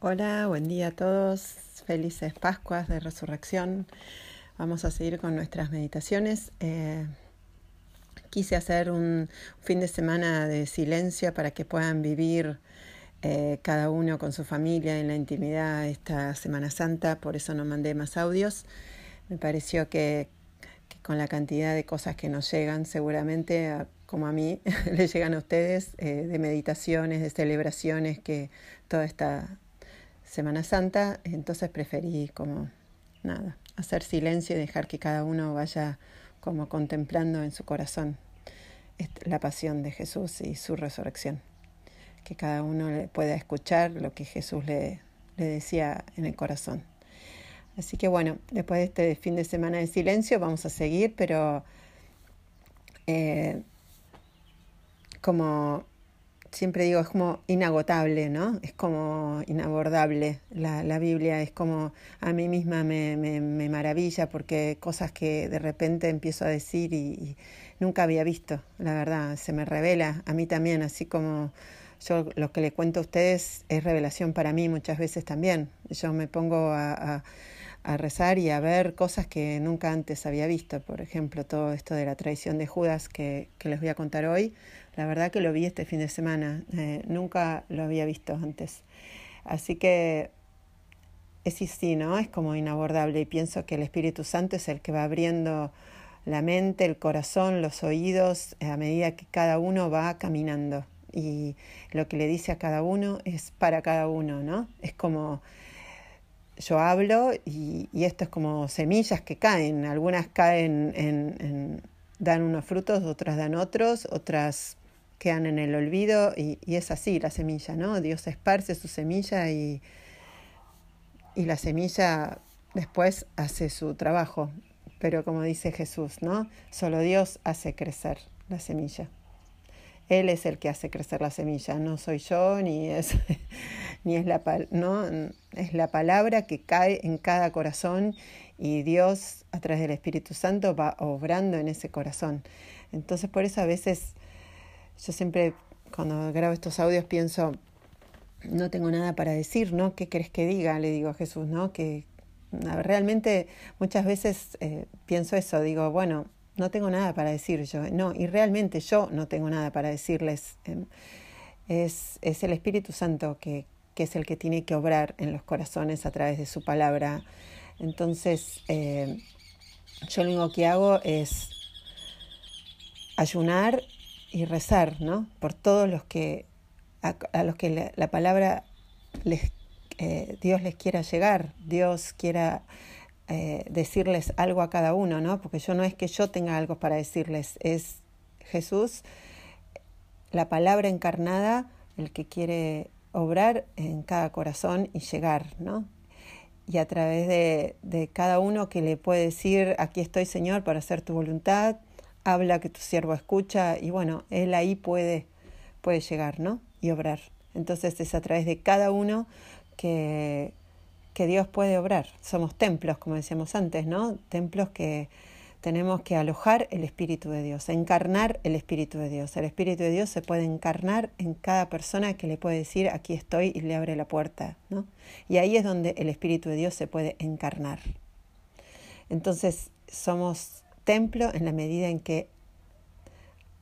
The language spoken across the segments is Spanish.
Hola, buen día a todos. Felices Pascuas de Resurrección. Vamos a seguir con nuestras meditaciones. Eh, quise hacer un fin de semana de silencio para que puedan vivir eh, cada uno con su familia en la intimidad esta Semana Santa, por eso no mandé más audios. Me pareció que, con la cantidad de cosas que nos llegan, seguramente, como a mí, les llegan a ustedes, eh, de meditaciones, de celebraciones, que toda esta Semana Santa, entonces preferí como nada, hacer silencio y dejar que cada uno vaya como contemplando en su corazón la pasión de Jesús y su resurrección. Que cada uno pueda escuchar lo que Jesús le, le decía en el corazón. Así que bueno, después de este fin de semana de silencio vamos a seguir, pero eh, como siempre digo, es como inagotable, ¿no? Es como inabordable. La, la Biblia es como a mí misma me, me, maravilla porque cosas que de repente empiezo a decir y, nunca había visto, la verdad, se me revela a mí también, así como yo lo que le cuento a ustedes es revelación para mí muchas veces también. Yo me pongo a, rezar y a ver cosas que nunca antes había visto. Por ejemplo, todo esto de la traición de Judas que les voy a contar hoy. La verdad que lo vi este fin de semana. Eh, nunca lo había visto antes. Así que es sí, ¿no? Es como inabordable y pienso que el Espíritu Santo es el que va abriendo la mente, el corazón, los oídos a medida que cada uno va caminando. Y lo que le dice a cada uno es para cada uno, ¿no? Es como yo hablo y, esto es como semillas que caen. Algunas caen en, en, dan unos frutos, otras dan otros, otras quedan en el olvido y, y, es así la semilla, ¿no? Dios esparce su semilla y, y la semilla después hace su trabajo. Pero como dice Jesús, ¿no? Solo Dios hace crecer la semilla. Él es el que hace crecer la semilla, no soy yo, ni es, ni es la, no, es la palabra que cae en cada corazón y Dios a través del Espíritu Santo va obrando en ese corazón. Entonces por eso a veces yo siempre cuando grabo estos audios pienso, no tengo nada para decir, ¿no? ¿Qué crees que diga? Le digo a Jesús, ¿no? Que realmente muchas veces eh, pienso eso, digo, bueno, no tengo nada para decir yo. No, y realmente yo no tengo nada para decirles. Es, es el Espíritu Santo que, que, es el que tiene que obrar en los corazones a través de su palabra. Entonces, eh, yo lo único que hago es ayunar y rezar, ¿no? Por todos los que, a, los que la, la palabra les, eh, Dios les quiera llegar, Dios quiera eh, decirles algo a cada uno, ¿no? Porque yo no es que yo tenga algo para decirles, es Jesús, la palabra encarnada, el que quiere obrar en cada corazón y llegar, ¿no? Y a través de, de cada uno que le puede decir, aquí estoy Señor para hacer tu voluntad, habla que tu siervo escucha, y bueno, Él ahí puede, puede llegar, ¿no? Y obrar. Entonces es a través de cada uno que, que Dios puede obrar. Somos templos, como decíamos antes, ¿no? Templos que tenemos que alojar el Espíritu de Dios, encarnar el Espíritu de Dios. El Espíritu de Dios se puede encarnar en cada persona que le puede decir, aquí estoy y le abre la puerta, ¿no? Y ahí es donde el Espíritu de Dios se puede encarnar. Entonces, somos templo en la medida en que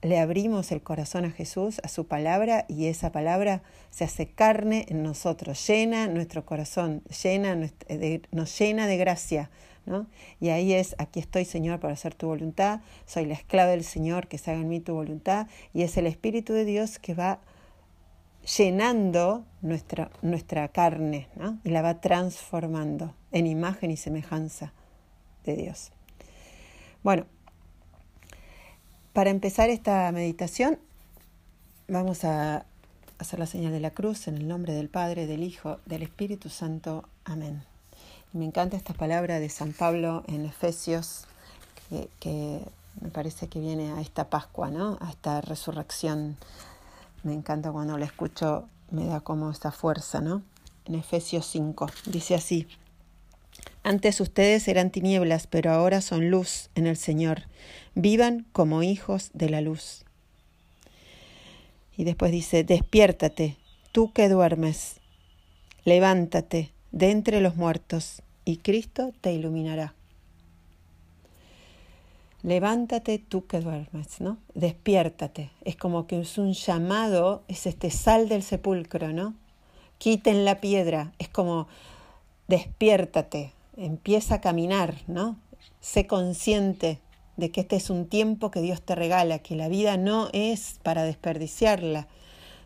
le abrimos el corazón a Jesús, a su palabra, y esa palabra se hace carne en nosotros, llena nuestro corazón, llena, nos llena de gracia. ¿no? Y ahí es, aquí estoy Señor para hacer tu voluntad, soy la esclava del Señor, que se haga en mí tu voluntad, y es el Espíritu de Dios que va llenando nuestra, nuestra carne ¿no? y la va transformando en imagen y semejanza de Dios. Bueno, para empezar esta meditación, vamos a hacer la señal de la cruz en el nombre del Padre, del Hijo, del Espíritu Santo. Amén. Y me encanta esta palabra de San Pablo en Efesios, que, me parece que viene a esta Pascua, ¿no? A esta resurrección. Me encanta cuando la escucho, me da como esta fuerza, ¿no? En Efesios 5, dice así. Antes ustedes eran tinieblas, pero ahora son luz en el Señor. Vivan como hijos de la luz. Y después dice, despiértate, tú que duermes. levántate de entre los muertos y Cristo te iluminará. Levántate tú que duermes, ¿no? Despiértate. Es como que es un llamado, es este sal del sepulcro, ¿no? Quiten la piedra. Es como despiértate, empieza a caminar, ¿no? Sé consciente de que este es un tiempo que Dios te regala, que la vida no es para desperdiciarla.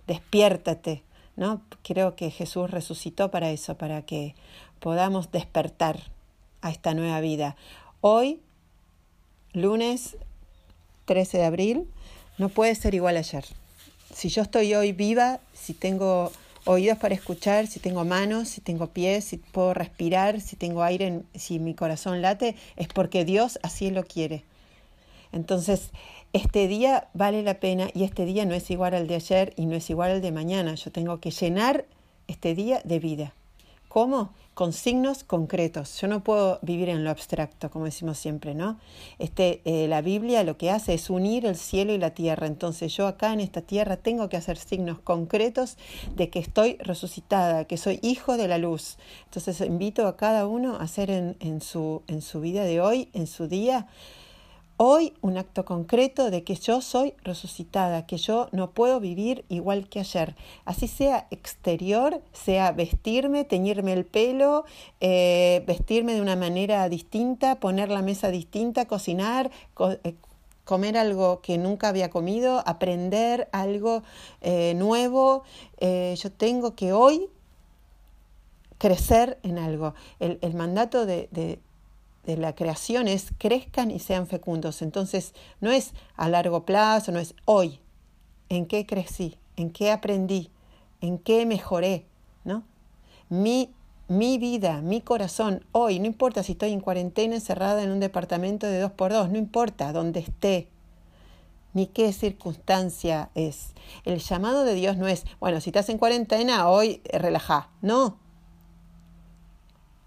Despiértate, ¿no? Creo que Jesús resucitó para eso, para que podamos despertar a esta nueva vida. Hoy, lunes 13 de abril, no puede ser igual ayer. Si yo estoy hoy viva, si tengo oídos para escuchar, si tengo manos, si tengo pies, si puedo respirar, si tengo aire, si mi corazón late, es porque Dios así lo quiere. Entonces, este día vale la pena y este día no es igual al de ayer y no es igual al de mañana. Yo tengo que llenar este día de vida. ¿Cómo? Con signos concretos. Yo no puedo vivir en lo abstracto, como decimos siempre, ¿no? Este, eh, la Biblia lo que hace es unir el cielo y la tierra. Entonces yo acá en esta tierra tengo que hacer signos concretos de que estoy resucitada, que soy hijo de la luz. Entonces invito a cada uno a hacer en, su, en su vida de hoy, en su día, hoy un acto concreto de que yo soy resucitada, que yo no puedo vivir igual que ayer. Así sea exterior, sea vestirme, teñirme el pelo, eh, vestirme de una manera distinta, poner la mesa distinta, cocinar, eh, comer algo que nunca había comido, aprender algo eh, nuevo. yo tengo que hoy crecer en algo. El, mandato de la creación es crezcan y sean fecundos. Entonces, no es a largo plazo, no es hoy. ¿En qué crecí? ¿En qué aprendí? ¿En qué mejoré? ¿No? Mi, mi vida, mi corazón, hoy, no importa si estoy en cuarentena encerrada en un departamento de dos por dos, no importa dónde esté, ni qué circunstancia es. El llamado de Dios no es, bueno, si estás en cuarentena, hoy relaja. No,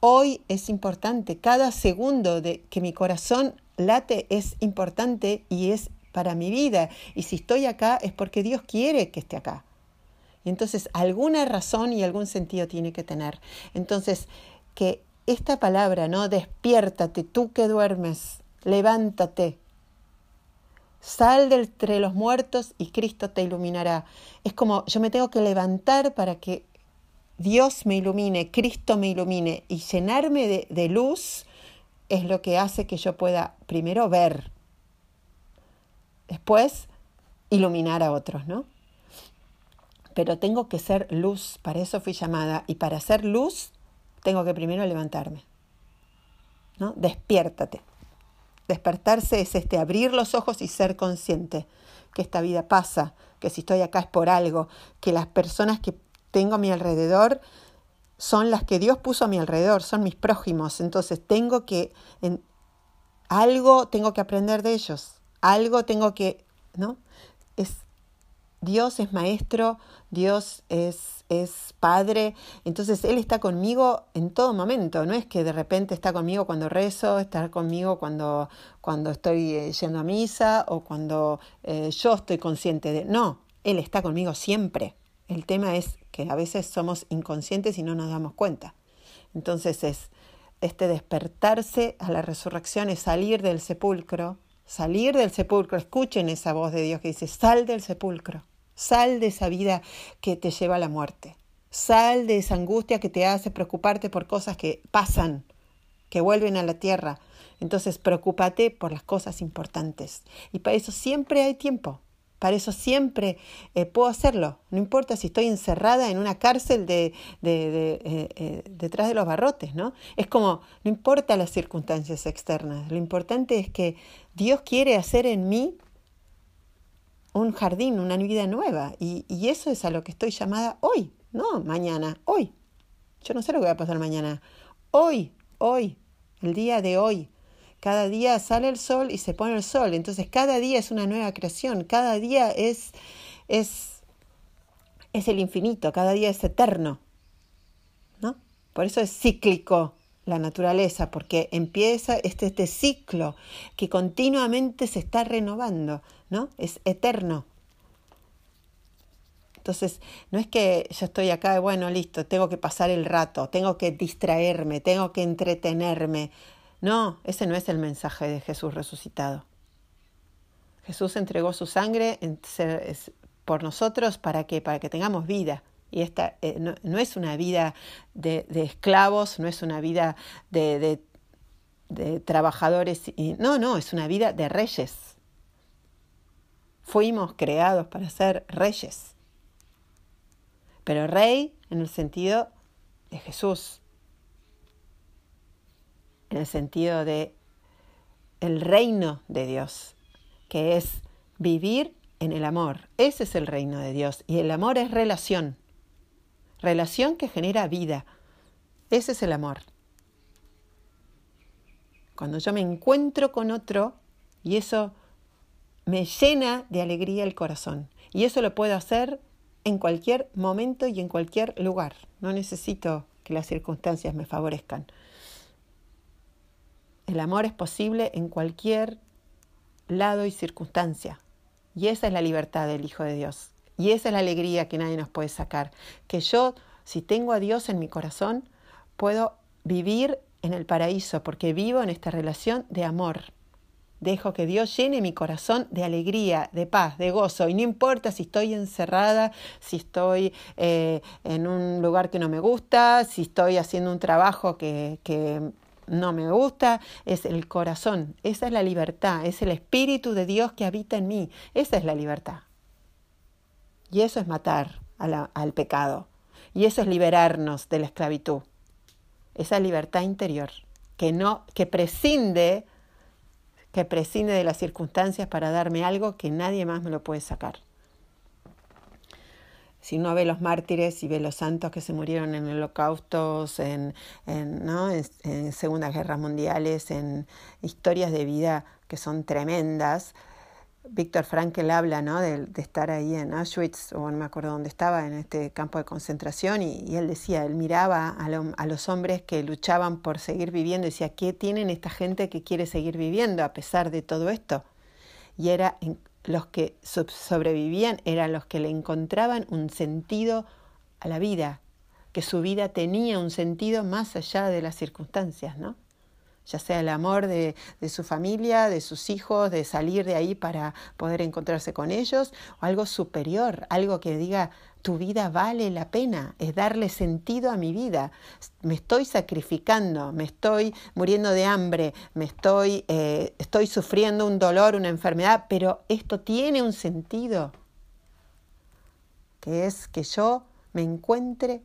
Hoy es importante, cada segundo de que mi corazón late es importante y es para mi vida. Y si estoy acá es porque Dios quiere que esté acá. Y entonces alguna razón y algún sentido tiene que tener. Entonces, que esta palabra, ¿no? Despiértate, tú que duermes, levántate. Sal de entre los muertos y Cristo te iluminará. Es como yo me tengo que levantar para que Dios me ilumine, Cristo me ilumine y llenarme de, luz es lo que hace que yo pueda primero ver, después iluminar a otros, ¿no? Pero tengo que ser luz, para eso fui llamada, y para ser luz tengo que primero levantarme, ¿no? Despiértate. Despertarse es este, abrir los ojos y ser consciente que esta vida pasa, que si estoy acá es por algo, que las personas que tengo a mi alrededor son las que Dios puso a mi alrededor, son mis prójimos. Entonces tengo que, en, algo tengo que aprender de ellos, algo tengo que, ¿no? Es, Dios es maestro, Dios es, es padre, entonces Él está conmigo en todo momento, no es que de repente está conmigo cuando rezo, está conmigo cuando, cuando estoy eh, yendo a misa o cuando eh, yo estoy consciente de, no, Él está conmigo siempre. El tema es que a veces somos inconscientes y no nos damos cuenta. Entonces es este despertarse a la resurrección, es salir del sepulcro, salir del sepulcro, escuchen esa voz de Dios que dice, sal del sepulcro, sal de esa vida que te lleva a la muerte, sal de esa angustia que te hace preocuparte por cosas que pasan, que vuelven a la tierra. Entonces, preocúpate por las cosas importantes. Y para eso siempre hay tiempo. Para eso siempre eh, puedo hacerlo. No importa si estoy encerrada en una cárcel de, de, eh, eh, detrás de los barrotes, ¿no? Es como, no importa las circunstancias externas. Lo importante es que Dios quiere hacer en mí un jardín, una vida nueva. Y, y eso es a lo que estoy llamada hoy, no mañana, hoy. Yo no sé lo que va a pasar mañana. Hoy, hoy, el día de hoy. Cada día sale el sol y se pone el sol. Entonces cada día es una nueva creación. Cada día es, es, es el infinito. Cada día es eterno. ¿No? Por eso es cíclico la naturaleza, porque empieza este, este ciclo que continuamente se está renovando. ¿no? Es eterno. Entonces, no es que yo estoy acá, bueno, listo, tengo que pasar el rato, tengo que distraerme, tengo que entretenerme. No, ese no es el mensaje de Jesús resucitado. Jesús entregó su sangre por nosotros para que, para que tengamos vida. Y esta eh, no, es una vida de, esclavos, no es una vida de, de trabajadores. no, no, es una vida de reyes. Fuimos creados para ser reyes pero rey en el sentido de Jesús, en el sentido de el reino de Dios, que es vivir en el amor. Ese es el reino de Dios y el amor es relación, relación que genera vida. Ese es el amor. Cuando yo me encuentro con otro y eso me llena de alegría el corazón. Y eso lo puedo hacer en cualquier momento y en cualquier lugar. No necesito que las circunstancias me favorezcan. El amor es posible en cualquier lado y circunstancia. Y esa es la libertad del Hijo de Dios. Y esa es la alegría que nadie nos puede sacar. Que yo, si tengo a Dios en mi corazón, puedo vivir en el paraíso porque vivo en esta relación de amor. Dejo que Dios llene mi corazón de alegría, de paz, de gozo. Y no importa si estoy encerrada, si estoy eh, en un lugar que no me gusta, si estoy haciendo un trabajo que, que no me gusta, es el corazón, esa es la libertad, es el Espíritu de Dios que habita en mí, esa es la libertad. Y eso es matar al pecado, y eso es liberarnos de la esclavitud, esa libertad interior que no, que prescinde que prescinde de las circunstancias para darme algo que nadie más me lo puede sacar. Si uno ve los mártires y ve los santos que se murieron en holocaustos, en, en, ¿no? en segundas guerras mundiales, en historias de vida que son tremendas, Víctor Frankl habla ¿no? de, estar ahí en Auschwitz, o no me acuerdo dónde estaba, en este campo de concentración, y, él decía, él miraba a, los hombres que luchaban por seguir viviendo, y decía, ¿qué tienen esta gente que quiere seguir viviendo a pesar de todo esto? Y era los que sobrevivían, eran los que le encontraban un sentido a la vida, que su vida tenía un sentido más allá de las circunstancias, ¿no? ya sea el amor de, su familia, de sus hijos, de salir de ahí para poder encontrarse con ellos, o algo superior, algo que diga, tu vida vale la pena, es darle sentido a mi vida, me estoy sacrificando, me estoy muriendo de hambre, me estoy, eh, estoy sufriendo un dolor, una enfermedad, pero esto tiene un sentido, que es que yo me encuentre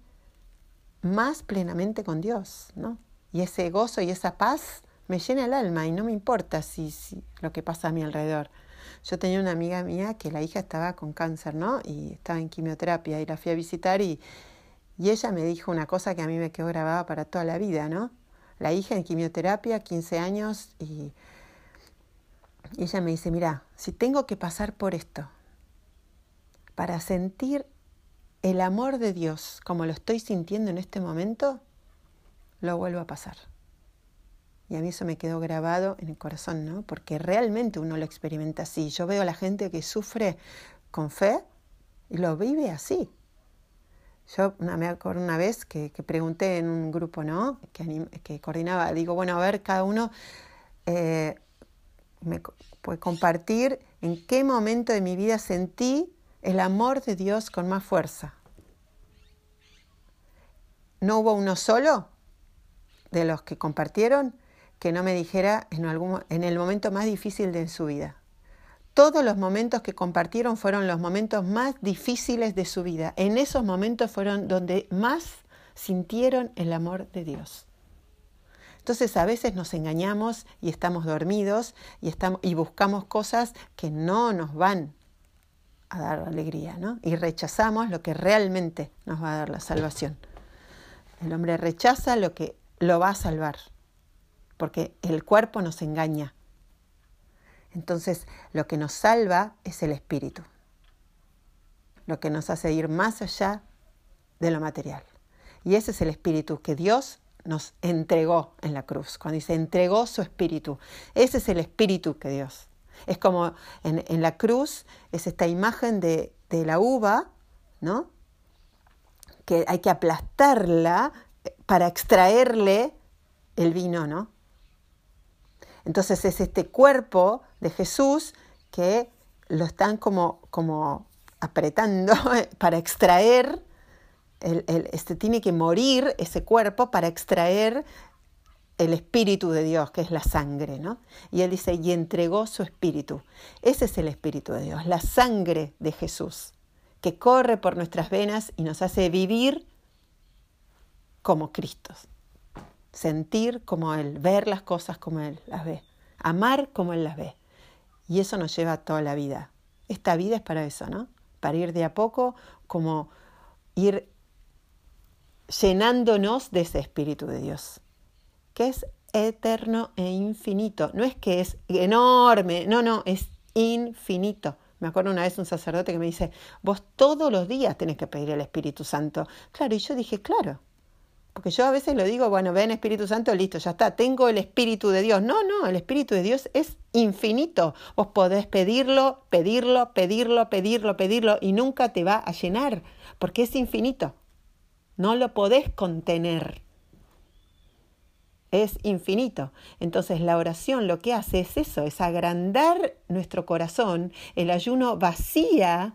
más plenamente con Dios, ¿no? Y ese gozo y esa paz me llena el alma y no me importa si, si lo que pasa a mi alrededor. Yo tenía una amiga mía que la hija estaba con cáncer, ¿no? Y estaba en quimioterapia y la fui a visitar y, y ella me dijo una cosa que a mí me quedó grabada para toda la vida, ¿no? La hija en quimioterapia, 15 años, y, y ella me dice, mira, si tengo que pasar por esto para sentir el amor de Dios como lo estoy sintiendo en este momento, lo vuelvo a pasar. Y a mí eso me quedó grabado en el corazón, ¿no? Porque realmente uno lo experimenta así. Yo veo a la gente que sufre con fe y lo vive así. Yo me acuerdo una vez que, pregunté en un grupo, ¿no? Que, coordinaba, digo, bueno, a ver, cada uno eh, me puede compartir en qué momento de mi vida sentí el amor de Dios con más fuerza. ¿No hubo uno solo? de los que compartieron que no me dijera en, algún, en el momento más difícil de su vida. Todos los momentos que compartieron fueron los momentos más difíciles de su vida. En esos momentos fueron donde más sintieron el amor de Dios. Entonces a veces nos engañamos y estamos dormidos y, estamos, y buscamos cosas que no nos van a dar alegría, ¿no? Y rechazamos lo que realmente nos va a dar la salvación. El hombre rechaza lo que lo va a salvar, porque el cuerpo nos engaña. Entonces, lo que nos salva es el espíritu, lo que nos hace ir más allá de lo material. Y ese es el espíritu que Dios nos entregó en la cruz, cuando dice entregó su espíritu. Ese es el espíritu que Dios. Es como en, la cruz, es esta imagen de, de la uva, ¿no? Que hay que aplastarla para extraerle el vino, ¿no? Entonces es este cuerpo de Jesús que lo están como, como apretando para extraer, el, este, tiene que morir ese cuerpo para extraer el espíritu de Dios, que es la sangre, ¿no? Y él dice, y entregó su espíritu. Ese es el espíritu de Dios, la sangre de Jesús, que corre por nuestras venas y nos hace vivir como Cristo, sentir como Él, ver las cosas como Él las ve, amar como Él las ve. Y eso nos lleva toda la vida. Esta vida es para eso, ¿no? Para ir de a poco, como ir llenándonos de ese Espíritu de Dios, que es eterno e infinito. No es que es enorme, no, no, es infinito. Me acuerdo una vez un sacerdote que me dice, vos todos los días tenés que pedir el Espíritu Santo. Claro, y yo dije, claro, porque yo a veces lo digo, bueno, ven Espíritu Santo, listo, ya está, tengo el Espíritu de Dios. No, no, el Espíritu de Dios es infinito. Vos podés pedirlo, pedirlo, pedirlo, pedirlo, pedirlo y nunca te va a llenar, porque es infinito. No lo podés contener. Es infinito. Entonces la oración lo que hace es eso, es agrandar nuestro corazón. El ayuno vacía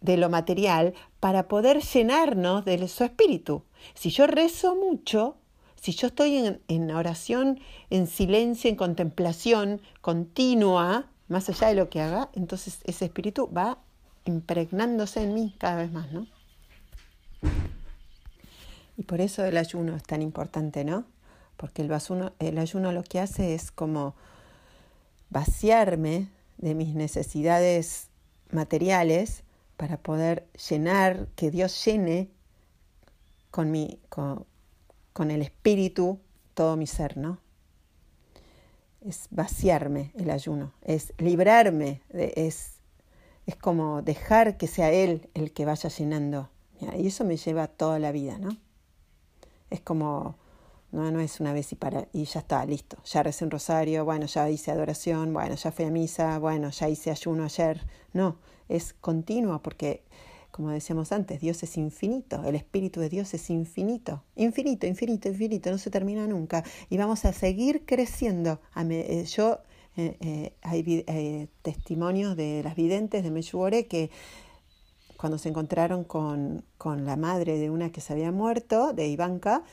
de lo material para poder llenarnos de su espíritu. Si yo rezo mucho, si yo estoy en, oración, en silencio, en contemplación continua, más allá de lo que haga, entonces ese espíritu va impregnándose en mí cada vez más, ¿no? Y por eso el ayuno es tan importante, ¿no? Porque el, el ayuno lo que hace es como vaciarme de mis necesidades materiales para poder llenar, que Dios llene con, mi, con, el espíritu todo mi ser, ¿no? Es vaciarme el ayuno, es librarme, es, es como dejar que sea Él el que vaya llenando. Y eso me lleva toda la vida, ¿no? Es como, no, no es una vez y para, y ya está, listo. Ya recé un rosario, bueno, ya hice adoración, bueno, ya fui a misa, bueno, ya hice ayuno ayer. No, es continua porque, como decíamos antes, Dios es infinito, el Espíritu de Dios es infinito, infinito, infinito, infinito, no se termina nunca. Y vamos a seguir creciendo. Eh, yo, eh, eh, hay testimonios de las videntes de Meshugore que cuando se encontraron con, con, la madre de una que se había muerto, de Ivanka,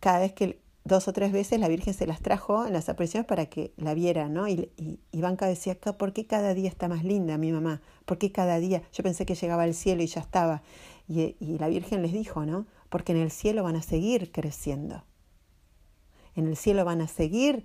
cada vez que dos o tres veces la Virgen se las trajo en las apariciones para que la vieran, ¿no? Y, y Ivanka decía, ¿por qué cada día está más linda mi mamá? ¿Por qué cada día? Yo pensé que llegaba al cielo y ya estaba. Y, y la Virgen les dijo, ¿no? Porque en el cielo van a seguir creciendo. En el cielo van a seguir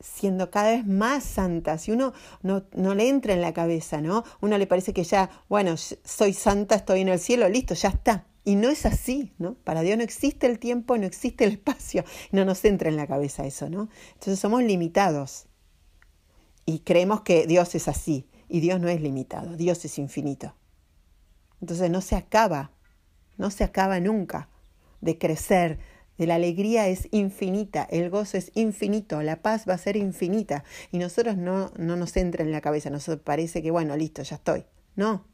siendo cada vez más santas y uno no, no, le entra en la cabeza, ¿no? Uno le parece que ya, bueno, soy santa, estoy en el cielo, listo, ya está. Y no es así, ¿no? Para Dios no existe el tiempo, no existe el espacio. No nos entra en la cabeza eso, ¿no? Entonces somos limitados. Y creemos que Dios es así. Y Dios no es limitado, Dios es infinito. Entonces no se acaba, no se acaba nunca de crecer. La alegría es infinita, el gozo es infinito, la paz va a ser infinita. Y nosotros no, no nos entra en la cabeza, nos parece que, bueno, listo, ya estoy. No,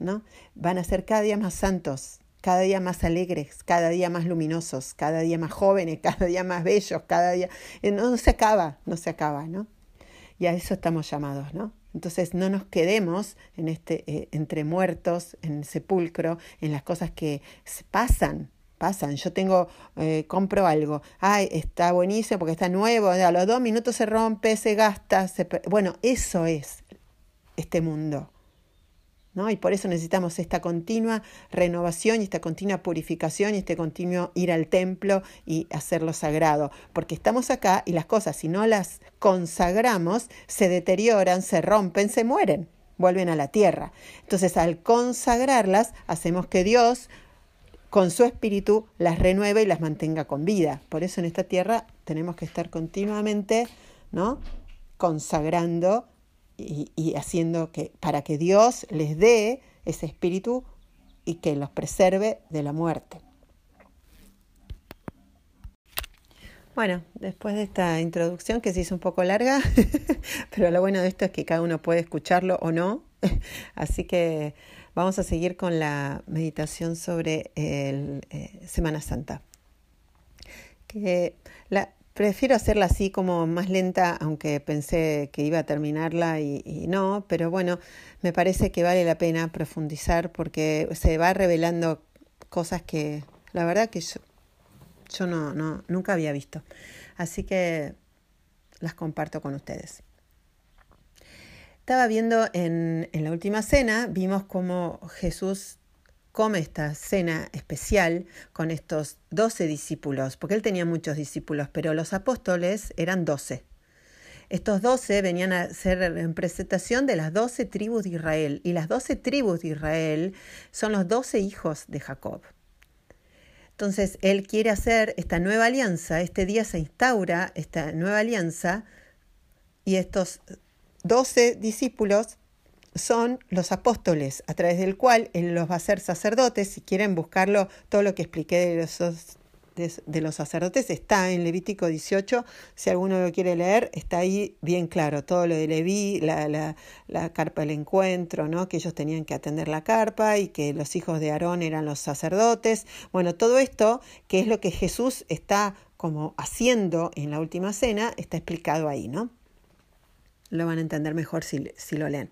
¿no? Van a ser cada día más santos, cada día más alegres, cada día más luminosos, cada día más jóvenes, cada día más bellos, cada día... Eh, no, se acaba, no se acaba, ¿no? Y a eso estamos llamados, ¿no? Entonces no nos quedemos en este, eh, entre muertos, en el sepulcro, en las cosas que pasan, pasan. Yo tengo, eh, compro algo, ay, está buenísimo porque está nuevo, a los dos minutos se rompe, se gasta, se... bueno, eso es este mundo. Y por eso necesitamos esta continua renovación y esta continua purificación y este continuo ir al templo y hacerlo sagrado, porque estamos acá y las cosas, si no las consagramos, se deterioran, se rompen, se mueren, vuelven a la tierra. Entonces, al consagrarlas, hacemos que Dios con su espíritu las renueve y las mantenga con vida. Por eso en esta tierra tenemos que estar continuamente, ¿no? consagrando y, haciendo que para que Dios les dé ese espíritu y que los preserve de la muerte. Bueno, después de esta introducción que se hizo un poco larga, pero lo bueno de esto es que cada uno puede escucharlo o no. Así que Vamos a seguir con la meditación sobre el, eh, Semana Santa. Que la, prefiero hacerla así como más lenta, aunque pensé que iba a terminarla y, no, pero bueno, me parece que vale la pena profundizar porque se va revelando cosas que la verdad que yo, yo no, no, nunca había visto. Así que las comparto con ustedes. Estaba viendo en, la última cena, vimos cómo Jesús come esta cena especial con estos doce discípulos, porque él tenía muchos discípulos, pero los apóstoles eran doce. Estos doce venían a ser en presentación de las doce tribus de Israel, y las doce tribus de Israel son los doce hijos de Jacob. Entonces, él quiere hacer esta nueva alianza, este día se instaura esta nueva alianza, y estos doce discípulos son los apóstoles, a través del cual él los va a hacer sacerdotes. Si quieren buscarlo, todo lo que expliqué de los, de, los sacerdotes está en Levítico 18. Si alguno lo quiere leer, está ahí bien claro. Todo lo de Leví, la, la, la, carpa del encuentro, ¿no? que ellos tenían que atender la carpa y que los hijos de Aarón eran los sacerdotes. Bueno, todo esto, que es lo que Jesús está como haciendo en la última cena, está explicado ahí, ¿no? lo van a entender mejor si, si lo leen.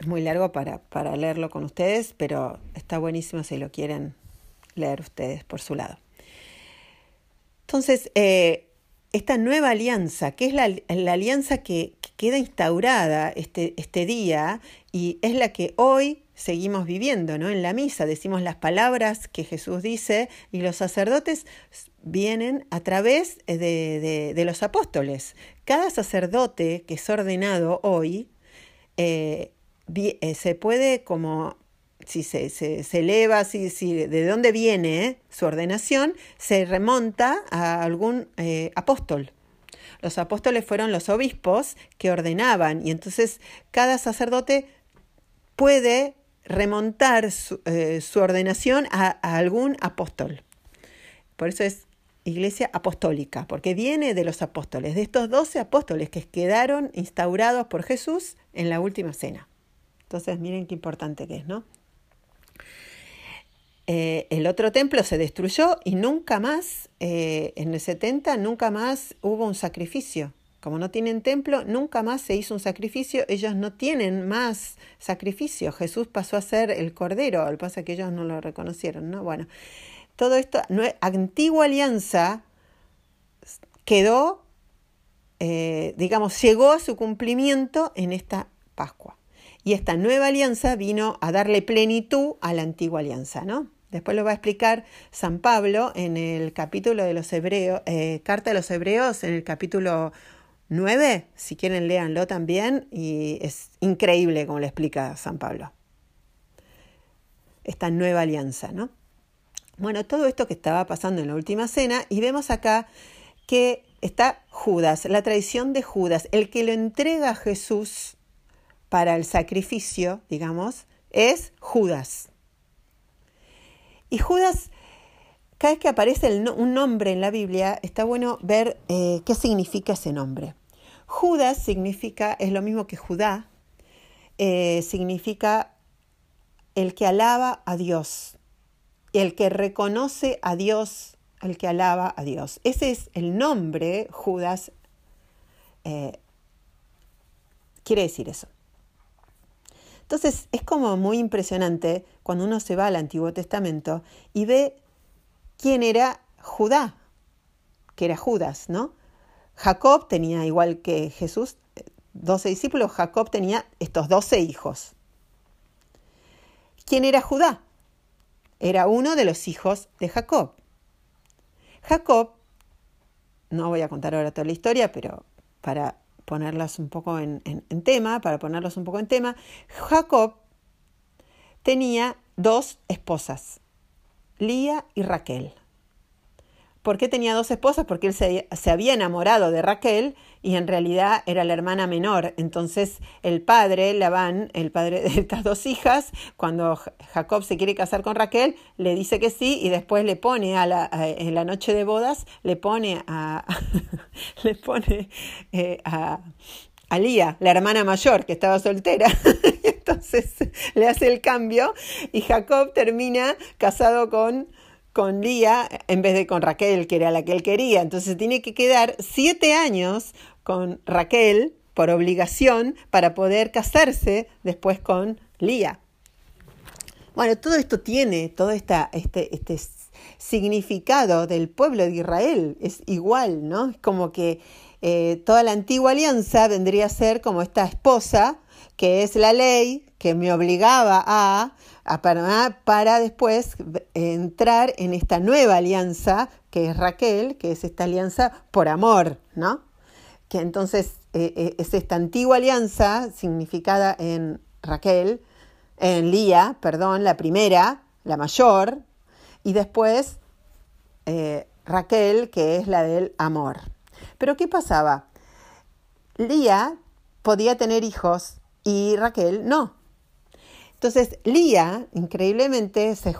Es muy largo para, para leerlo con ustedes, pero está buenísimo si lo quieren leer ustedes por su lado. Entonces, eh, esta nueva alianza, que es la, la alianza que, que, queda instaurada este, este día y es la que hoy seguimos viviendo, ¿no? En la misa decimos las palabras que Jesús dice y los sacerdotes vienen a través de, de, los apóstoles. Cada sacerdote que es ordenado hoy eh, se puede como si se, se, eleva, si, si, de dónde viene su ordenación, se remonta a algún eh, apóstol. Los apóstoles fueron los obispos que ordenaban y entonces cada sacerdote puede remontar su, eh, ordenación a, algún apóstol. Por eso es iglesia apostólica, porque viene de los apóstoles, de estos doce apóstoles que quedaron instaurados por Jesús en la última cena. Entonces, miren qué importante que es, ¿no? Eh, el otro templo se destruyó y nunca más, eh, en el 70, nunca más hubo un sacrificio. Como no tienen templo, nunca más se hizo un sacrificio, ellos no tienen más sacrificio. Jesús pasó a ser el cordero, al pasa que ellos no lo reconocieron, ¿no? Bueno, todo esto, antigua alianza quedó, eh, digamos, llegó a su cumplimiento en esta Pascua. Y esta nueva alianza vino a darle plenitud a la antigua alianza, ¿no? Después lo va a explicar San Pablo en el capítulo de los Hebreos, eh, Carta de los Hebreos, en el capítulo 9, si quieren léanlo también, y es increíble como lo explica San Pablo. Esta nueva alianza, ¿no? Bueno, todo esto que estaba pasando en la última cena, y vemos acá que está Judas, la traición de Judas, el que lo entrega a Jesús para el sacrificio, digamos, es Judas. Y Judas, cada vez que aparece un nombre en la Biblia, está bueno ver eh, qué significa ese nombre. Judas significa, es lo mismo que Judá, eh, significa el que alaba a Dios, el que reconoce a Dios, el que alaba a Dios. Ese es el nombre, Judas, eh, quiere decir eso. Entonces es como muy impresionante cuando uno se va al Antiguo Testamento y ve quién era Judá, que era Judas, ¿no? Jacob tenía, igual que Jesús, doce discípulos, Jacob tenía estos doce hijos. ¿Quién era Judá? Era uno de los hijos de Jacob. Jacob, no voy a contar ahora toda la historia, pero para ponerlas un poco en, en, tema, para ponerlos un poco en tema, Jacob tenía dos esposas, Lía y Raquel. ¿Por qué tenía dos esposas? Porque él se, se, había enamorado de Raquel y en realidad era la hermana menor. Entonces el padre, Labán, el padre de estas dos hijas, cuando Jacob se quiere casar con Raquel, le dice que sí y después le pone a la, en la noche de bodas, le pone a, le pone eh, a, Lía, la hermana mayor que estaba soltera. Entonces le hace el cambio y Jacob termina casado con, con Lía en vez de con Raquel, que era la que él quería. Entonces tiene que quedar siete años con Raquel por obligación para poder casarse después con Lía. Bueno, todo esto tiene, todo esta, este, este significado del pueblo de Israel es igual, ¿no? Es como que eh, toda la antigua alianza vendría a ser como esta esposa, que es la ley, que me obligaba a, a para, para, después entrar en esta nueva alianza, que es Raquel, que es esta alianza por amor, ¿no? Que entonces eh, eh, es esta antigua alianza significada en Raquel, en Lía, perdón, la primera, la mayor, y después eh, Raquel, que es la del amor. Pero ¿qué pasaba? Lía podía tener hijos y Raquel no. Entonces, Lía, increíblemente, se,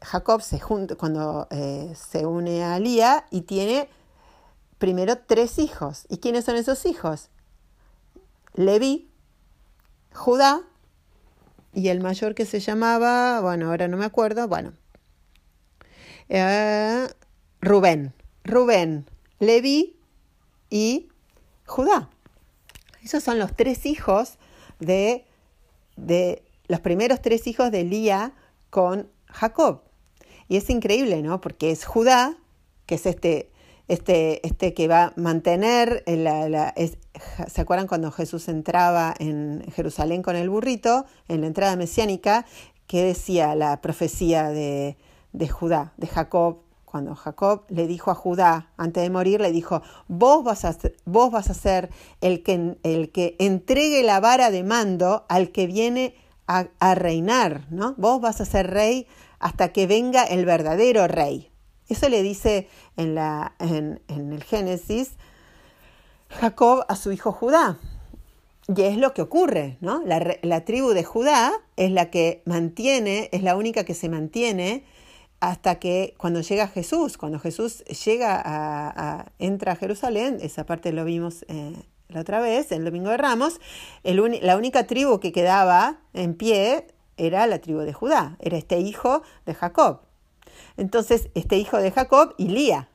Jacob se junta, cuando se une a Lía y tiene primero tres hijos. ¿Y quiénes son esos hijos? Leví, Judá y el mayor que se llamaba, bueno, ahora no me acuerdo, bueno, eh, Rubén, Rubén, Leví y Judá. Esos son los tres hijos de, de los primeros tres hijos de Lía con Jacob. Y es increíble, ¿no? Porque es Judá, que es este este, este que va a mantener, la, ¿se acuerdan cuando Jesús entraba en Jerusalén con el burrito, en la entrada mesiánica, qué decía la profecía de, de Judá, de Jacob? Cuando Jacob le dijo a Judá, antes de morir, le dijo, vos vas a vos vas a ser el, que, el que entregue la vara de mando al que viene a, reinar, ¿no? Vos vas a ser rey hasta que venga el verdadero rey. Eso le dice en, la, en, el Génesis Jacob a su hijo Judá. Y es lo que ocurre, ¿no? La, tribu de Judá es la que mantiene, es la única que se mantiene hasta que cuando llega Jesús, cuando Jesús llega a, entra a Jerusalén, esa parte lo vimos eh, la otra vez, el Domingo de Ramos, la única tribu que quedaba en pie era la tribu de Judá, era este hijo de Jacob. Entonces, este hijo de Jacob y Lía.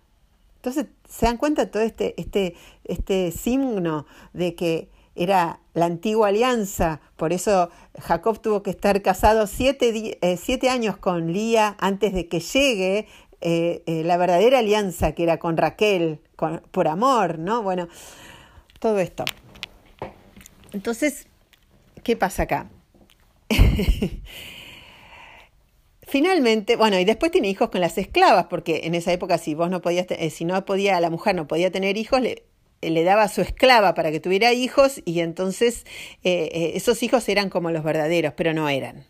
Entonces, ¿se dan cuenta todo este, este, este signo de que era la antigua alianza? Por eso Jacob tuvo que estar casado siete, eh, años con Lía antes de que llegue eh, eh, la verdadera alianza que era con Raquel, por amor, ¿no? Bueno, todo esto. Entonces, ¿qué pasa acá? Finalmente, bueno, y después tiene hijos con las esclavas, porque en esa época si vos no podías, si no podía, la mujer no podía tener hijos, le, le daba a su esclava para que tuviera hijos y entonces eh, eh, esos hijos eran como los verdaderos, pero no eran.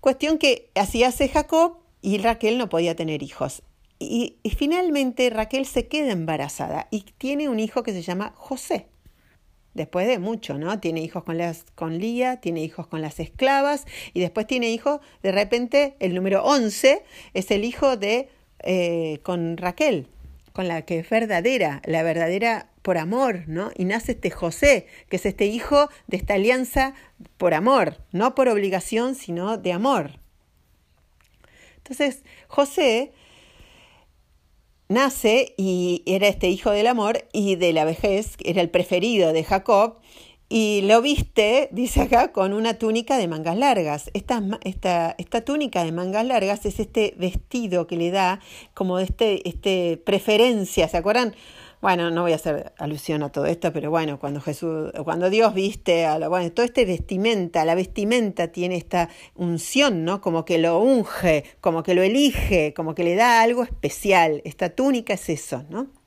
Cuestión que así hace Jacob y Raquel no podía tener hijos. y finalmente Raquel se queda embarazada y tiene un hijo que se llama José después de mucho, ¿no? Tiene hijos con, las, con Lía, tiene hijos con las esclavas y después tiene hijos, de repente el número 11 es el hijo de, eh, con Raquel, con la que es verdadera, la verdadera por amor, ¿no? Y nace este José, que es este hijo de esta alianza por amor, no por obligación, sino de amor. Entonces, José nace y era este hijo del amor y de la vejez, era el preferido de Jacob, y lo viste, dice acá, con una túnica de mangas largas. Esta, túnica de mangas largas es este vestido que le da como este, este preferencia, ¿se acuerdan? Bueno, no voy a hacer alusión a todo esto, pero bueno, cuando Jesús, cuando Dios viste a la, bueno, todo este vestimenta, la vestimenta tiene esta unción, ¿no? Como que lo unge, como que lo elige, como que le da algo especial. Esta túnica es eso, ¿no?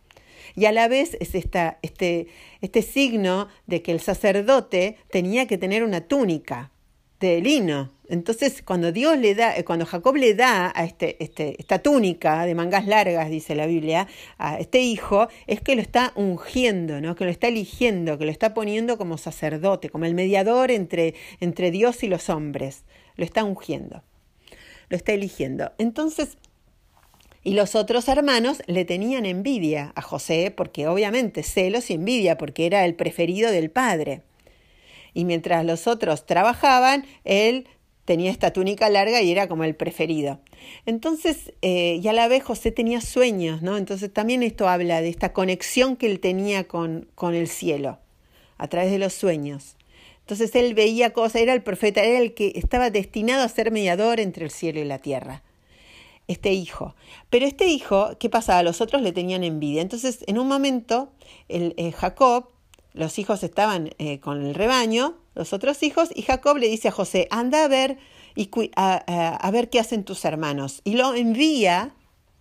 Y a la vez es esta, este, este signo de que el sacerdote tenía que tener una túnica de lino, entonces, cuando Dios le da, eh, cuando Jacob le da a este, este, esta túnica de mangas largas, dice la Biblia, a este hijo, es que lo está ungiendo, ¿no? que lo está eligiendo, que lo está poniendo como sacerdote, como el mediador entre, entre Dios y los hombres. Lo está ungiendo, lo está eligiendo. Entonces, y los otros hermanos le tenían envidia a José, porque obviamente celos y envidia, porque era el preferido del padre. Y mientras los otros trabajaban, él tenía esta túnica larga y era como el preferido. Entonces, eh, y a la vez José tenía sueños, ¿no? Entonces también esto habla de esta conexión que él tenía con, con el cielo, a través de los sueños. Entonces él veía cosas, era el profeta, era el que estaba destinado a ser mediador entre el cielo y la tierra. Este hijo. Pero este hijo, ¿qué pasaba? Los otros le tenían envidia. Entonces, en un momento, el, eh, Jacob, los hijos estaban eh, con el rebaño, los otros hijos, y Jacob le dice a José, anda a ver, y a, ver qué hacen tus hermanos. Y lo envía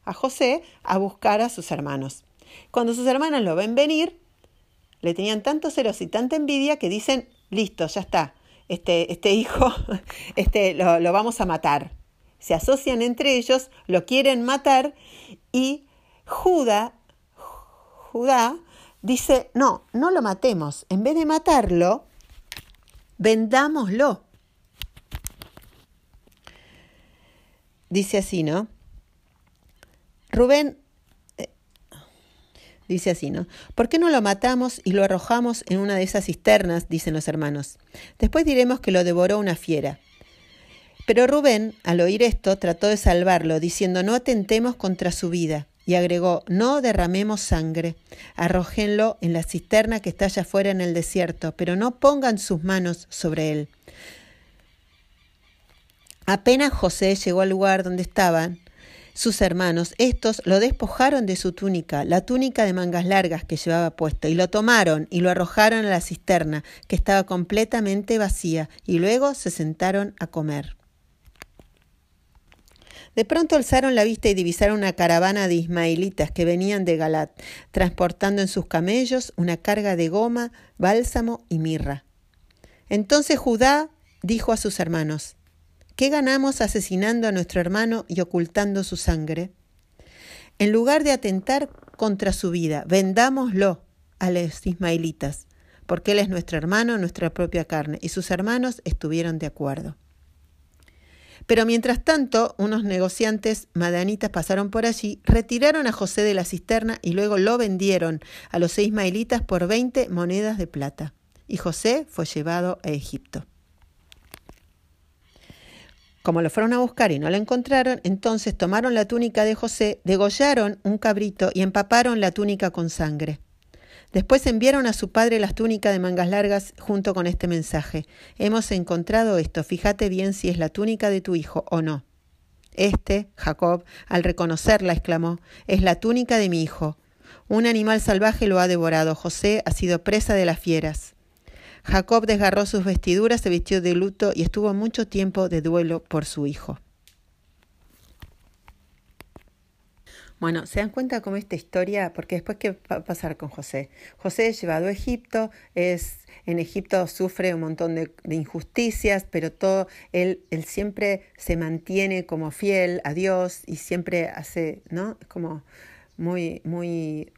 a José a buscar a sus hermanos. Cuando sus hermanos lo ven venir, le tenían tanto celos y tanta envidia que dicen, listo, ya está, este, este hijo este, lo, lo vamos a matar. Se asocian entre ellos, lo quieren matar y Judá, Judá dice, no, no lo matemos, en vez de matarlo, vendámoslo. Dice así, ¿no? Rubén eh, dice así, ¿no? ¿Por qué no lo matamos y lo arrojamos en una de esas cisternas? dicen los hermanos. Después diremos que lo devoró una fiera. Pero Rubén, al oír esto, trató de salvarlo, diciendo no atentemos contra su vida. Y agregó, no derramemos sangre, arrójenlo en la cisterna que está allá afuera en el desierto, pero no pongan sus manos sobre él. Apenas José llegó al lugar donde estaban sus hermanos, estos lo despojaron de su túnica, la túnica de mangas largas que llevaba puesto, y lo tomaron y lo arrojaron a la cisterna, que estaba completamente vacía, y luego se sentaron a comer. De pronto alzaron la vista y divisaron una caravana de ismaelitas que venían de Galat, transportando en sus camellos una carga de goma, bálsamo y mirra. Entonces Judá dijo a sus hermanos, ¿Qué ganamos asesinando a nuestro hermano y ocultando su sangre? En lugar de atentar contra su vida, vendámoslo a los ismaelitas, porque él es nuestro hermano, nuestra propia carne, y sus hermanos estuvieron de acuerdo. Pero mientras tanto, unos negociantes madanitas pasaron por allí, retiraron a José de la cisterna y luego lo vendieron a los ismaelitas por veinte monedas de plata. Y José fue llevado a Egipto. Como lo fueron a buscar y no lo encontraron, entonces tomaron la túnica de José, degollaron un cabrito y empaparon la túnica con sangre. Después enviaron a su padre las túnicas de mangas largas junto con este mensaje. Hemos encontrado esto, fíjate bien si es la túnica de tu hijo o no. Este, Jacob, al reconocerla, exclamó, es la túnica de mi hijo. Un animal salvaje lo ha devorado. José ha sido presa de las fieras. Jacob desgarró sus vestiduras, se vistió de luto y estuvo mucho tiempo de duelo por su hijo. Bueno, se dan cuenta cómo esta historia, porque después qué va a pasar con José. José es llevado a Egipto, es en Egipto sufre un montón de, injusticias, pero todo él, él siempre se mantiene como fiel a Dios y siempre hace, ¿no? Es como muy, muy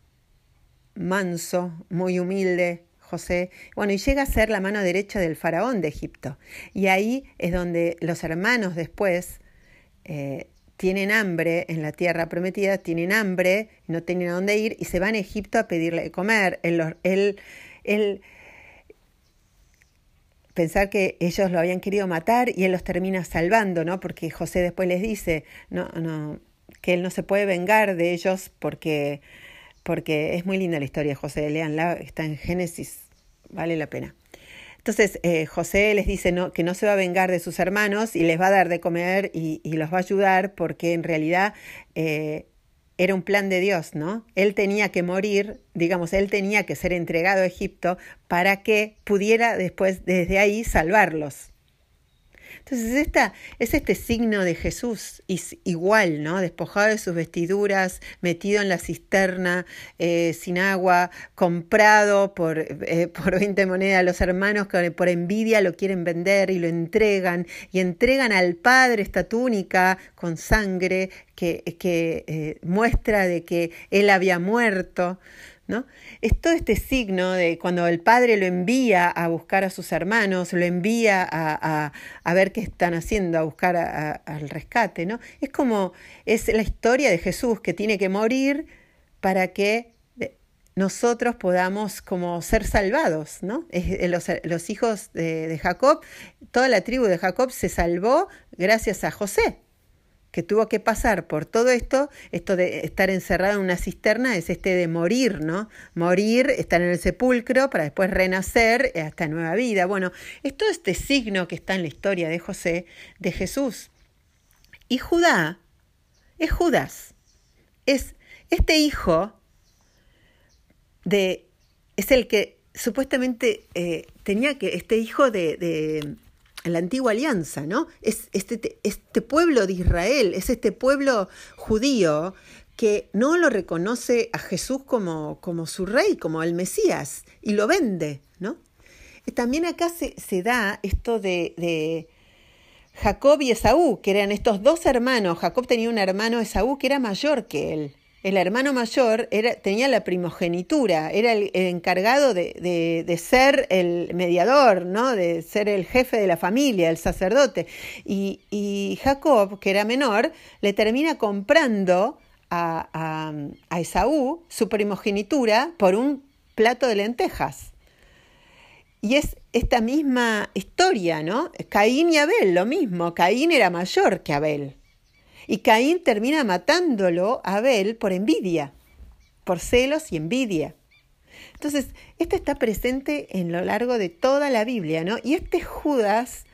manso, muy humilde, José, bueno, y llega a ser la mano derecha del faraón de Egipto. Y ahí es donde los hermanos después eh, tienen hambre en la tierra prometida, tienen hambre, no tienen a dónde ir y se van a Egipto a pedirle de comer. Él, él, él, pensar que ellos lo habían querido matar y él los termina salvando, ¿no? Porque José después les dice, no, no, que él no se puede vengar de ellos porque porque es muy linda la historia, José, leanla, está en Génesis, vale la pena. Entonces eh, José les dice no, que no se va a vengar de sus hermanos y les va a dar de comer y, los va a ayudar porque en realidad eh, era un plan de Dios, ¿no? Él tenía que morir, digamos, él tenía que ser entregado a Egipto para que pudiera después desde ahí salvarlos. Entonces, esta, es este signo de Jesús igual, ¿no? Despojado de sus vestiduras, metido en la cisterna, eh, sin agua, comprado por, eh, por 20 monedas. Los hermanos que por envidia lo quieren vender y lo entregan, y entregan al Padre esta túnica con sangre que, que eh, muestra de que Él había muerto. ¿No? Es todo este signo de cuando el padre lo envía a buscar a sus hermanos, lo envía a, a, ver qué están haciendo, a buscar al rescate, ¿no? Es como, es la historia de Jesús que tiene que morir para que nosotros podamos como ser salvados, ¿no? Eh, los, los hijos de, de, Jacob, toda la tribu de Jacob se salvó gracias a José, que tuvo que pasar por todo esto, esto de estar encerrado en una cisterna es este de morir, ¿no? Morir, estar en el sepulcro para después renacer hasta nueva vida. Bueno, es todo este signo que está en la historia de José, de Jesús. Y Judá es Judas, es este hijo de, es el que supuestamente eh, tenía que, este hijo de, de, la antigua alianza, ¿no? Es este, este pueblo de Israel, es este pueblo judío que no lo reconoce a Jesús como, su rey, como el Mesías, y lo vende, ¿no? También acá se, se da esto de, de, Jacob y Esaú, que eran estos dos hermanos. Jacob tenía un hermano Esaú que era mayor que él el hermano mayor tenía la primogenitura, era el, encargado de, ser el mediador, ¿no? de ser el jefe de la familia, el sacerdote. Y, Jacob, que era menor, le termina comprando a, a, a Esaú su primogenitura por un plato de lentejas. Y es esta misma historia, ¿no? Caín y Abel, lo mismo. Caín era mayor que Abel. Y Caín termina matándolo a Abel por envidia, por celos y envidia. Entonces, esto está presente en lo largo de toda la Biblia, ¿no? Y este Judas,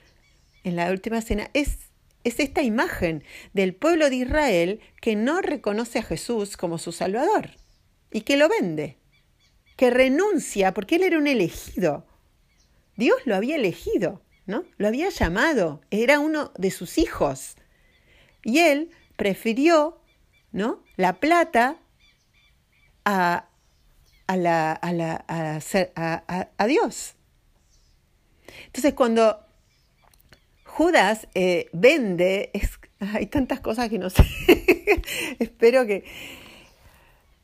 en la última cena, es, es esta imagen del pueblo de Israel que no reconoce a Jesús como su Salvador y que lo vende, que renuncia porque él era un elegido. Dios lo había elegido, ¿no? Lo había llamado, era uno de sus hijos. Y él prefirió ¿no? la plata a, a, la, a, la, a, Dios. Entonces cuando Judas eh, vende, hay tantas cosas que no sé, espero que,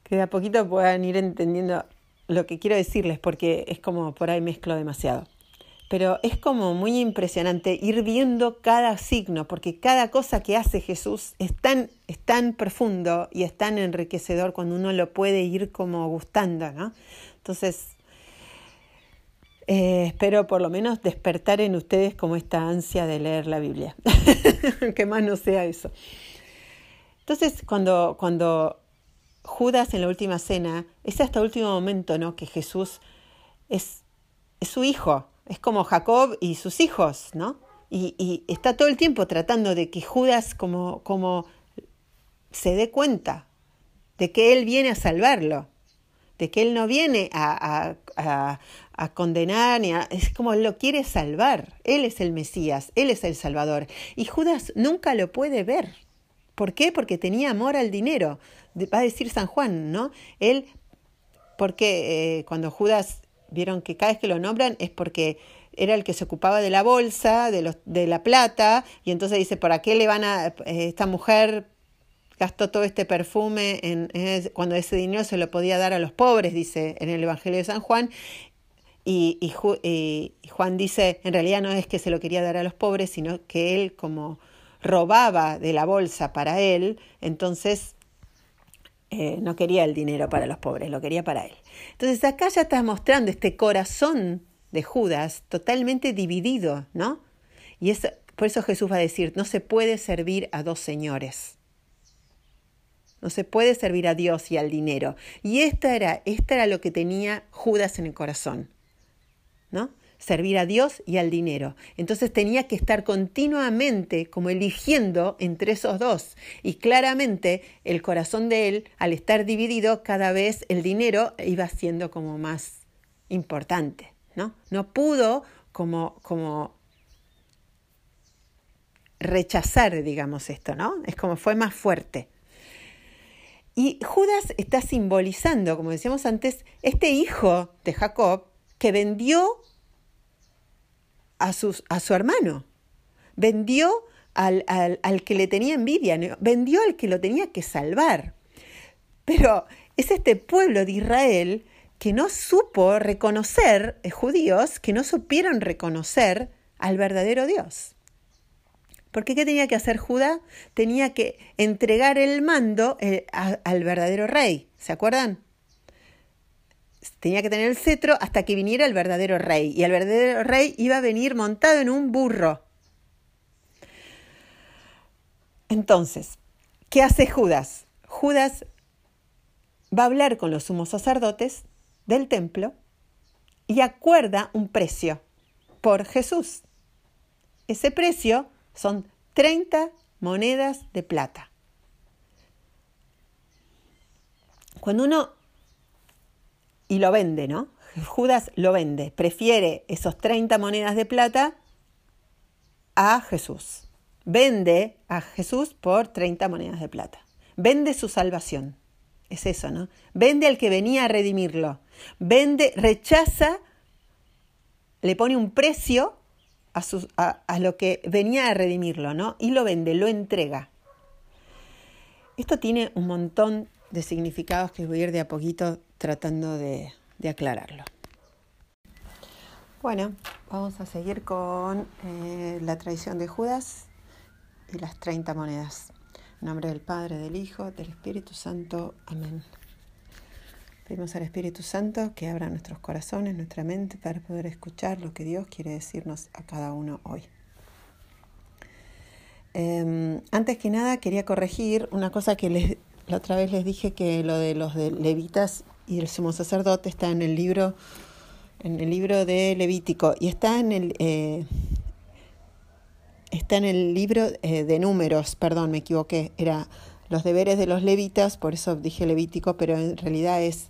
que de a poquito puedan ir entendiendo lo que quiero decirles, porque es como por ahí mezclo demasiado pero es como muy impresionante ir viendo cada signo, porque cada cosa que hace Jesús es tan, profundo y es tan enriquecedor cuando uno lo puede ir como gustando, ¿no? Entonces, eh, espero por lo menos despertar en ustedes como esta ansia de leer la Biblia, que más no sea eso. Entonces, cuando, cuando Judas en la última cena, es hasta el último momento, ¿no? Que Jesús es, es su hijo, es como Jacob y sus hijos, ¿no? Y, está todo el tiempo tratando de que Judas como, como se dé cuenta de que él viene a salvarlo, de que él no viene a, a, a, condenar, ni es como lo quiere salvar. Él es el Mesías, él es el Salvador. Y Judas nunca lo puede ver. ¿Por qué? Porque tenía amor al dinero. Va a decir San Juan, ¿no? Él, porque eh, cuando Judas vieron que cada vez que lo nombran es porque era el que se ocupaba de la bolsa, de, los, de la plata, y entonces dice, ¿para qué le van a, eh, esta mujer gastó todo este perfume en, cuando ese dinero se lo podía dar a los pobres, dice en el Evangelio de San Juan, y, y, y, Juan dice, en realidad no es que se lo quería dar a los pobres, sino que él como robaba de la bolsa para él, entonces eh, no quería el dinero para los pobres, lo quería para él. Entonces acá ya está mostrando este corazón de Judas totalmente dividido, ¿no? Y es, por eso Jesús va a decir, no se puede servir a dos señores. No se puede servir a Dios y al dinero. Y esta era, esta era lo que tenía Judas en el corazón, ¿no? Servir a Dios y al dinero. Entonces tenía que estar continuamente como eligiendo entre esos dos. Y claramente el corazón de él, al estar dividido, cada vez el dinero iba siendo como más importante. ¿no? No pudo como, como rechazar, digamos, esto, ¿no? Es como fue más fuerte. Y Judas está simbolizando, como decíamos antes, este hijo de Jacob que vendió a, a su hermano. Vendió al, al, al, que le tenía envidia, vendió al que lo tenía que salvar. Pero es este pueblo de Israel que no supo reconocer, eh, judíos, que no supieron reconocer al verdadero Dios. Porque ¿qué tenía que hacer Judá? Tenía que entregar el mando eh, al verdadero rey. ¿Se acuerdan? Tenía que tener el cetro hasta que viniera el verdadero rey. Y el verdadero rey iba a venir montado en un burro. Entonces, ¿qué hace Judas? Judas va a hablar con los sumos sacerdotes del templo y acuerda un precio por Jesús. Ese precio son 30 monedas de plata. Cuando uno... y lo vende, ¿no? Judas lo vende, prefiere esos 30 monedas de plata a Jesús. Vende a Jesús por 30 monedas de plata. Vende su salvación. Es eso, ¿no? Vende al que venía a redimirlo. Vende, rechaza, le pone un precio a, a, lo que venía a redimirlo, ¿no? Y lo vende, lo entrega. Esto tiene un montón de significados que voy a ir de a poquito tratando de, de aclararlo. Bueno, vamos a seguir con eh, la tradición de Judas y las 30 monedas. En nombre del Padre, del Hijo, del Espíritu Santo. Amén. Pedimos al Espíritu Santo que abra nuestros corazones, nuestra mente, para poder escuchar lo que Dios quiere decirnos a cada uno hoy. Em, antes que nada, quería corregir una cosa que les, la otra vez les dije que lo de los de levitas y el sumo sacerdote está en el libro, en el libro de Levítico y está en el eh, está en el libro eh, de números, perdón, me equivoqué, era los deberes de los levitas, por eso dije levítico, pero en realidad es,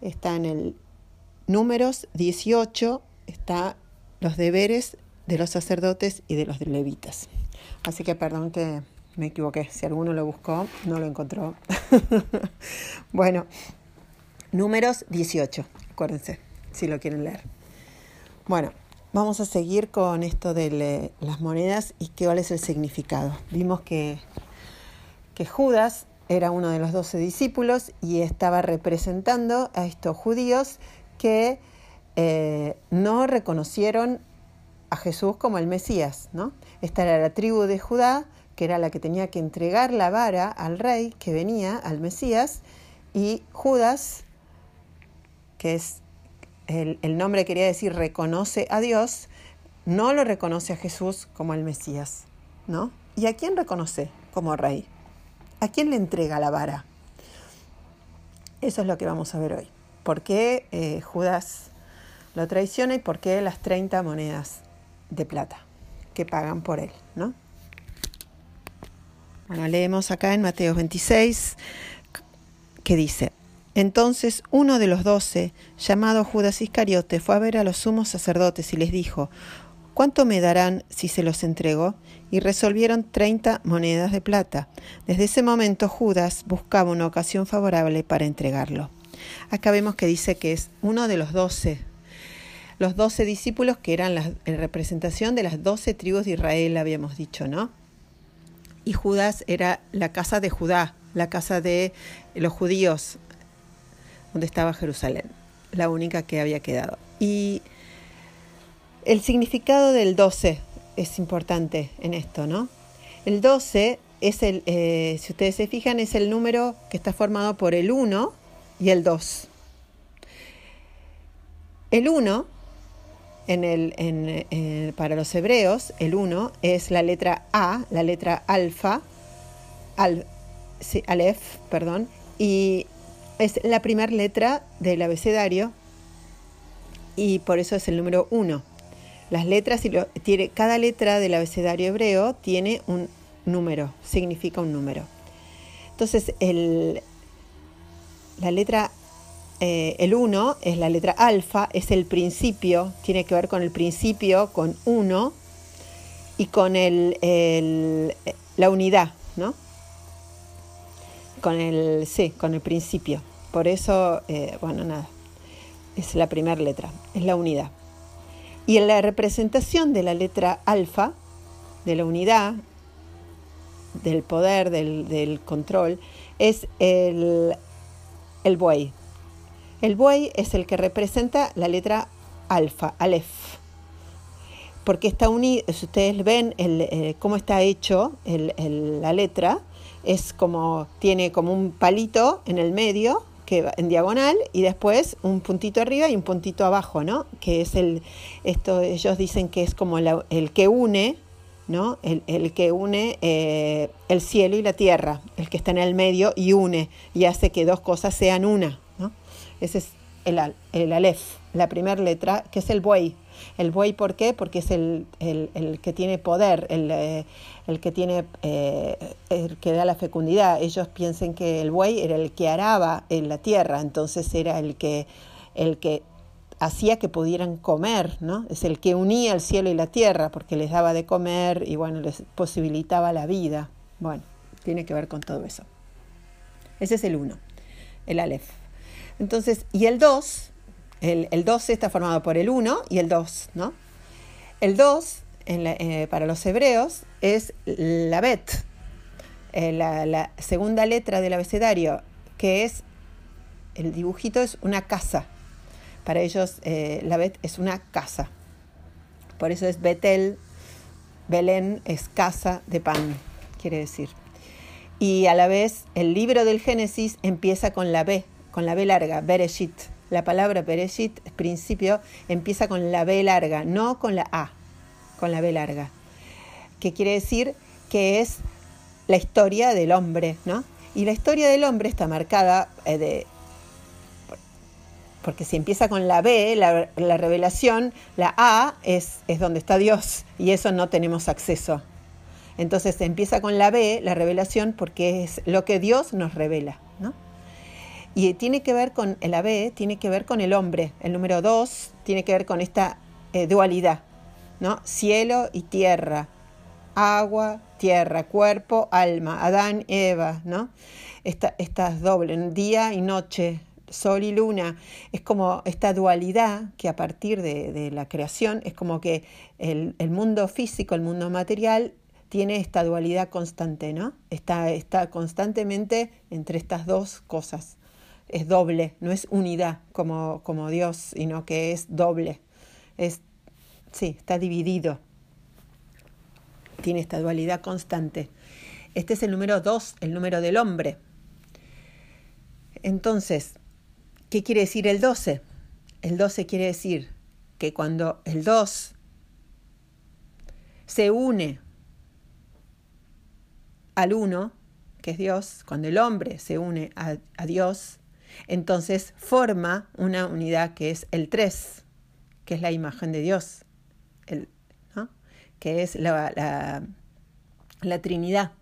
está en el números 18, está los deberes de los sacerdotes y de los levitas. Así que perdón que me equivoqué, si alguno lo buscó, no lo encontró. bueno, números 18, acuérdense, si lo quieren leer. Bueno, Vamos a seguir con esto de las monedas y cuál es el significado. Vimos que, que Judas era uno de los doce discípulos y estaba representando a estos judíos que eh, no reconocieron a Jesús como el Mesías. ¿no? Esta era la tribu de Judá, que era la que tenía que entregar la vara al rey que venía, al Mesías, y Judas, que es el, nombre quería decir reconoce a Dios, no lo reconoce a Jesús como el Mesías, ¿no? ¿Y a quién reconoce como rey? ¿A quién le entrega la vara? Eso es lo que vamos a ver hoy. ¿Por qué eh, Judas lo traiciona y por qué las 30 monedas de plata que pagan por él, ¿no? Bueno, leemos acá en Mateo 26 que dice, entonces uno de los doce, llamado Judas Iscariote, fue a ver a los sumos sacerdotes y les dijo, ¿Cuánto me darán si se los entrego? Y resolvieron treinta monedas de plata. Desde ese momento Judas buscaba una ocasión favorable para entregarlo. Acá vemos que dice que es uno de los doce, los doce discípulos que eran la representación de las doce tribus de Israel, habíamos dicho, ¿no? Y Judas era la casa de Judá, la casa de los judíos, donde estaba Jerusalén, la única que había quedado. Y el significado del 12 es importante en esto, ¿no? El 12 es el, eh, si ustedes se fijan, es el número que está formado por el 1 y el 2. El 1, en el, en, para los hebreos, el 1 es la letra A, la letra alfa, al, alef, perdón, y es la primera letra del abecedario y por eso es el número uno. Las letras, cada letra del abecedario hebreo tiene un número, significa un número. Entonces, el, la letra, eh, el 1 es la letra alfa, es el principio, tiene que ver con el principio, con uno y con la unidad, ¿no? con el, sí, con el principio. Por eso, eh, bueno, nada, es la primera letra, es la unidad. Y en la representación de la letra alfa, de la unidad, del poder, del, control, es el, el buey. El buey es el que representa la letra alfa, alef. Porque está unido, si ustedes ven el, eh, cómo está hecho la letra, es como, tiene como un palito en el medio, que va en diagonal y después un puntito arriba y un puntito abajo, ¿no? Que es el, esto ellos dicen que es como el que une, ¿no? El, que une eh, el cielo y la tierra, el que está en el medio y une y hace que dos cosas sean una, ¿no? Ese es el, el Aleph, la primera letra, que es el buey. El buey, ¿por qué? Porque es el, que tiene poder, el, eh, que tiene, eh, el que da la fecundidad. Ellos piensan que el buey era el que araba en la tierra, entonces era el que, el que hacía que pudieran comer, ¿no? Es el que unía el cielo y la tierra, porque les daba de comer y bueno, les posibilitaba la vida. Bueno, tiene que ver con todo eso. Ese es el uno, el Aleph. Entonces, y el 2, el, el 12 está formado por el 1 y el 2, ¿no? El 2, eh, para los hebreos, es la bet, eh, la, segunda letra del abecedario, que es, el dibujito es una casa. Para ellos, eh, la bet es una casa. Por eso es Betel, Belén es casa de pan, quiere decir. Y a la vez, el libro del Génesis empieza con la B, con la B larga, Bereshit. La palabra Bereshit, principio, empieza con la B larga, no con la A, con la B larga. Que quiere decir que es la historia del hombre, ¿no? Y la historia del hombre está marcada eh, de, porque si empieza con la B, la, revelación, la A es, es, donde está Dios y eso no tenemos acceso. Entonces empieza con la B, la revelación, porque es lo que Dios nos revela. ¿no? Y tiene que ver con el AB, tiene que ver con el hombre. El número dos tiene que ver con esta eh, dualidad, ¿no? Cielo y tierra, agua, tierra, cuerpo, alma, Adán, Eva, ¿no? Esta, estas dobles, día y noche, sol y luna. Es como esta dualidad que a partir de, la creación es como que el, mundo físico, el mundo material, tiene esta dualidad constante, ¿no? Está constantemente entre estas dos cosas es doble, no es unidad como, como Dios, sino que es doble. Es, sí, está dividido. Tiene esta dualidad constante. Este es el número dos, el número del hombre. Entonces, ¿qué quiere decir el 12? El 12 quiere decir que cuando el 2 se une al uno, que es Dios, cuando el hombre se une a, a Dios, entonces forma una unidad que es el 3, que es la imagen de Dios, que es la, la, Trinidad.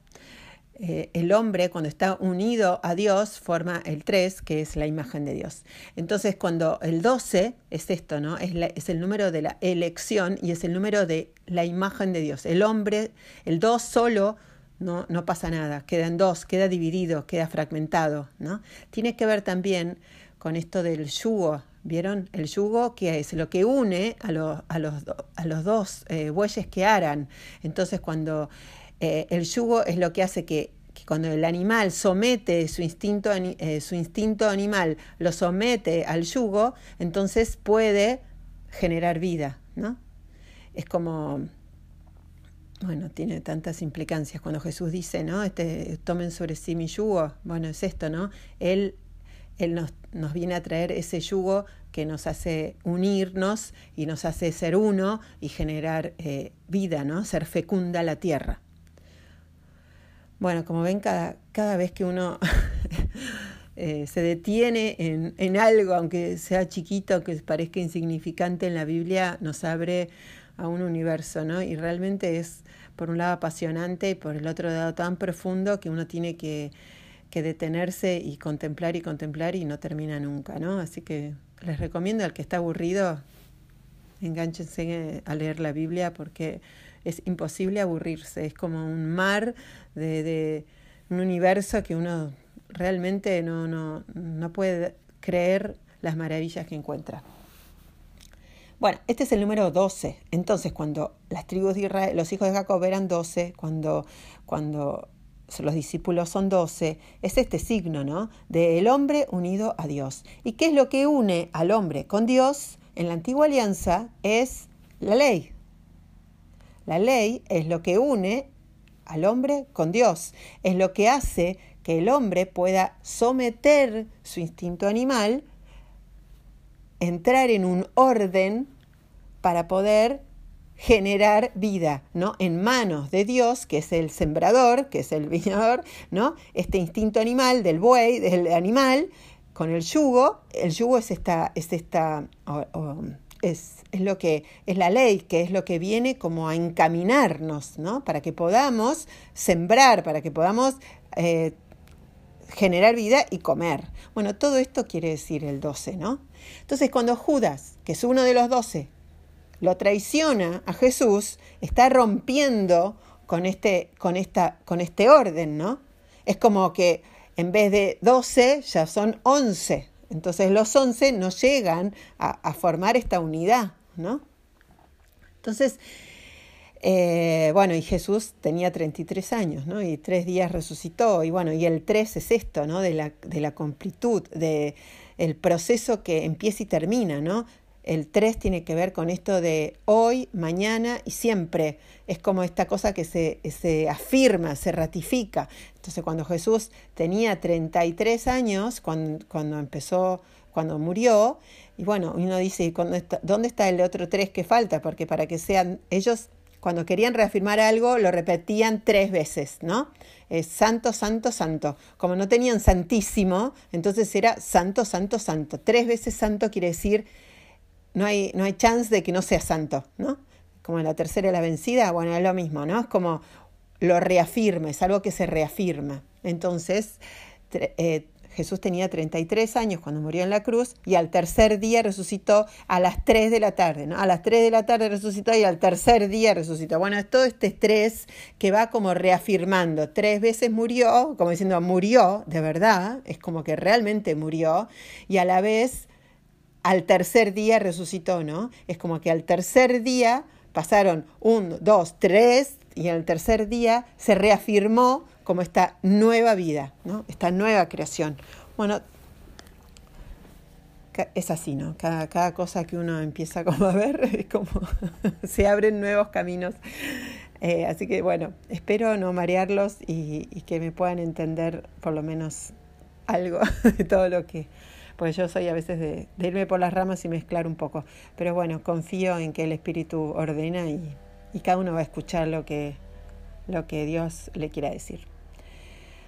Eh, el hombre cuando está unido a Dios forma el 3, que es la imagen de Dios. Entonces cuando el 12 es esto, ¿no? Es, es, el número de la elección y es el número de la imagen de Dios. El hombre, el 2 solo no, no pasa nada, queda en dos, queda dividido, queda fragmentado, ¿no? Tiene que ver también con esto del yugo, ¿vieron? El yugo que es lo que une a, a, los, a los, dos eh, bueyes que aran. Entonces cuando eh, el yugo es lo que hace que, cuando el animal somete su instinto, eh, su instinto animal, lo somete al yugo, entonces puede generar vida, ¿no? Es como bueno, tiene tantas implicancias. Cuando Jesús dice, ¿no? Este, tomen sobre sí mi yugo, bueno, es esto, ¿no? Él, él nos, nos viene a traer ese yugo que nos hace unirnos y nos hace ser uno y generar eh, vida, ¿no? Ser fecunda la tierra. Bueno, como ven, cada, cada vez que uno eh, se detiene en, en algo, aunque sea chiquito, aunque parezca insignificante en la Biblia, nos abre a un universo, ¿no? Y realmente es, por un lado, apasionante y por el otro lado, tan profundo que uno tiene que, que detenerse y contemplar y contemplar y no termina nunca, ¿no? Así que les recomiendo al que está aburrido, enganchense a leer la Biblia porque es imposible aburrirse, es como un mar de, de un universo que uno realmente no, no, no puede creer las maravillas que encuentra. Bueno, este es el número 12. Entonces, cuando las tribus de Israel, los hijos de Jacob eran 12, cuando, cuando los discípulos son 12, es este signo, ¿no? De el hombre unido a Dios. ¿Y qué es lo que une al hombre con Dios en la antigua alianza? Es la ley. La ley es lo que une al hombre con Dios. Es lo que hace que el hombre pueda someter su instinto animal, entrar en un orden para poder generar vida, ¿no? En manos de Dios, que es el sembrador, que es el viñador, ¿no? Este instinto animal del buey, del animal, con el yugo, el yugo es esta, es esta, es, lo que, es la ley, que es lo que viene como a encaminarnos, ¿no? Para que podamos sembrar, para que podamos eh, generar vida y comer. Bueno, todo esto quiere decir el 12, ¿no? Entonces, cuando Judas, que es uno de los 12, lo traiciona a Jesús, está rompiendo con este, con esta, con este orden, ¿no? Es como que en vez de 12 ya son 11. Entonces los 11 no llegan a, formar esta unidad, ¿no? Entonces, eh, bueno, y Jesús tenía 33 años, ¿no? Y tres días resucitó, y bueno, y el 3 es esto, ¿no? De la, de la completud, de proceso que empieza y termina, ¿no? El 3 tiene que ver con esto de hoy, mañana y siempre. Es como esta cosa que se, se, afirma, se ratifica. Entonces cuando Jesús tenía 33 años, cuando, cuando empezó, cuando murió, y bueno, uno dice, ¿dónde está el otro 3 que falta? Porque para que sean ellos, cuando querían reafirmar algo, lo repetían tres veces, ¿no? Es santo, santo, santo. Como no tenían santísimo, entonces era santo, santo, santo. Tres veces santo quiere decir no hay, no hay chance de que no sea santo, ¿no? Como en la tercera la vencida, bueno, es lo mismo, ¿no? Es como lo reafirma, es algo que se reafirma. Entonces, eh, Jesús tenía 33 años cuando murió en la cruz y al tercer día resucitó a las 3 de la tarde, ¿no? A las 3 de la tarde resucitó y al tercer día resucitó. Bueno, es todo este estrés que va como reafirmando. Tres veces murió, como diciendo, murió de verdad, es como que realmente murió y a la vez al tercer día resucitó, ¿no? Es como que al tercer día pasaron un, dos, tres, y al tercer día se reafirmó como esta nueva vida, ¿no? Esta nueva creación. Bueno, es así, ¿no? Cada, cosa que uno empieza como a ver, es como se abren nuevos caminos. Eh, así que bueno, espero no marearlos y que me puedan entender por lo menos algo de todo lo que porque yo soy a veces de, irme por las ramas y mezclar un poco. Pero bueno, confío en que el Espíritu ordena y, cada uno va a escuchar lo que, lo que Dios le quiera decir.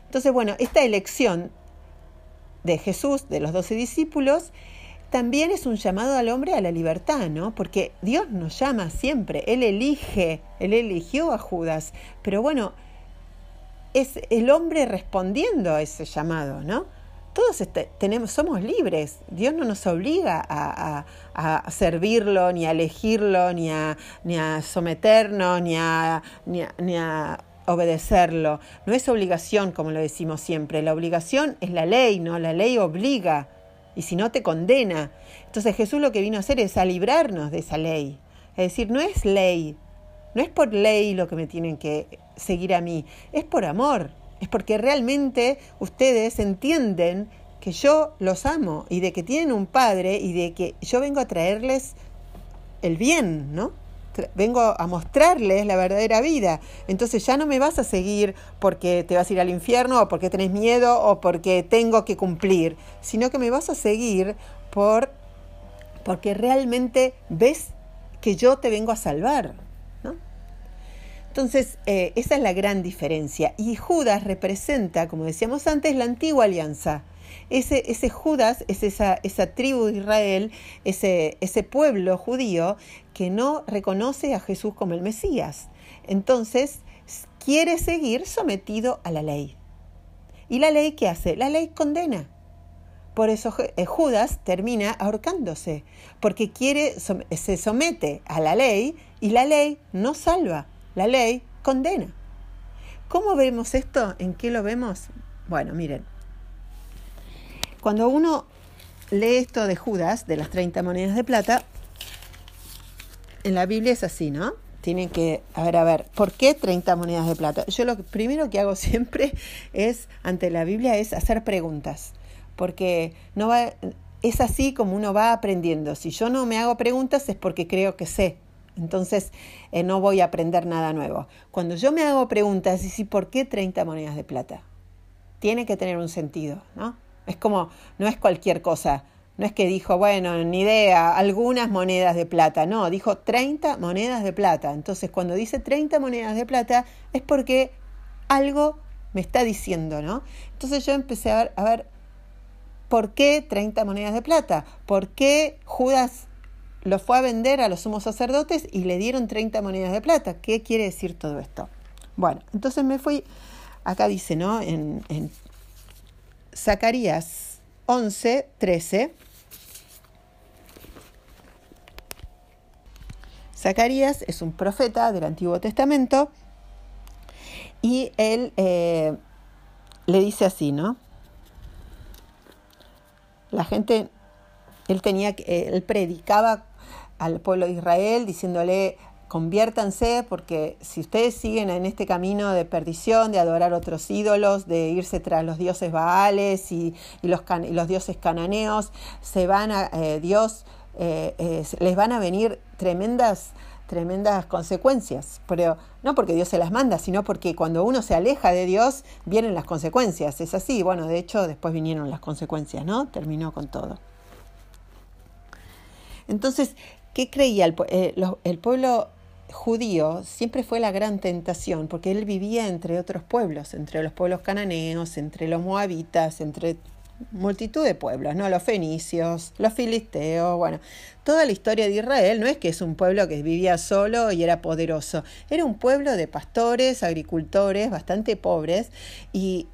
Entonces, bueno, esta elección de Jesús, de los doce discípulos, también es un llamado al hombre a la libertad, ¿no? Porque Dios nos llama siempre, Él elige, Él eligió a Judas, pero bueno, es el hombre respondiendo a ese llamado, ¿no? Todos este, tenemos, somos libres. Dios no nos obliga a, servirlo, ni a elegirlo, ni a, ni a someternos, ni a, ni, ni a obedecerlo. No es obligación, como lo decimos siempre. La obligación es la ley, ¿no? La ley obliga. Y si no, te condena. Entonces Jesús lo que vino a hacer es a librarnos de esa ley. Es decir, no es ley. No es por ley lo que me tienen que seguir a mí. Es por amor es porque realmente ustedes entienden que yo los amo y de que tienen un padre y de que yo vengo a traerles el bien, ¿no? Vengo a mostrarles la verdadera vida. Entonces ya no me vas a seguir porque te vas a ir al infierno o porque tenés miedo o porque tengo que cumplir, sino que me vas a seguir por porque realmente ves que yo te vengo a salvar. Entonces, eh, esa es la gran diferencia. Y Judas representa, como decíamos antes, la antigua alianza. Ese, ese Judas es esa, esa tribu de Israel, ese, ese pueblo judío que no reconoce a Jesús como el Mesías. Entonces, quiere seguir sometido a la ley. ¿Y la ley qué hace? La ley condena. Por eso eh, Judas termina ahorcándose, porque quiere, se somete a la ley y la ley no salva. La ley condena. ¿Cómo vemos esto? ¿En qué lo vemos? Bueno, miren. Cuando uno lee esto de Judas, de las 30 monedas de plata, en la Biblia es así, ¿no? Tienen que, a ver, a ver, ¿por qué 30 monedas de plata? Yo lo primero que hago siempre es, ante la Biblia, es hacer preguntas, porque no va, es así como uno va aprendiendo. Si yo no me hago preguntas es porque creo que sé, entonces eh, no voy a aprender nada nuevo. Cuando yo me hago preguntas, ¿y por qué 30 monedas de plata? tiene que tener un sentido, ¿no? Es como, no es cualquier cosa. No es que dijo, bueno, ni idea, algunas monedas de plata. No, dijo 30 monedas de plata. Entonces, cuando dice 30 monedas de plata, es porque algo me está diciendo, ¿no? Entonces yo empecé a ver, a ver ¿por qué 30 monedas de plata? ¿Por qué Judas lo fue a vender a los sumos sacerdotes y le dieron 30 monedas de plata? ¿Qué quiere decir todo esto? Bueno, entonces me fui, acá dice, ¿no? En, en Zacarías 11, 13. Zacarías es un profeta del Antiguo Testamento y él eh, le dice así, ¿no? La gente, él tenía, él predicaba al pueblo de Israel diciéndole conviértanse porque si ustedes siguen en este camino de perdición, de adorar otros ídolos, de irse tras los dioses baales y, los, los, dioses cananeos, se van a, eh, Dios eh, les van a venir tremendas tremendas consecuencias, pero no porque Dios se las manda, sino porque cuando uno se aleja de Dios vienen las consecuencias. Es así, bueno, de hecho después vinieron las consecuencias, ¿no? Terminó con todo. Entonces, ¿qué creía el, eh, el pueblo judío? Siempre fue la gran tentación, porque él vivía entre otros pueblos, entre los pueblos cananeos, entre los moabitas, entre multitud de pueblos, ¿no? Los fenicios, los filisteos, bueno, toda la historia de Israel no es que es un pueblo que vivía solo y era poderoso, era un pueblo de pastores, agricultores, bastante pobres y,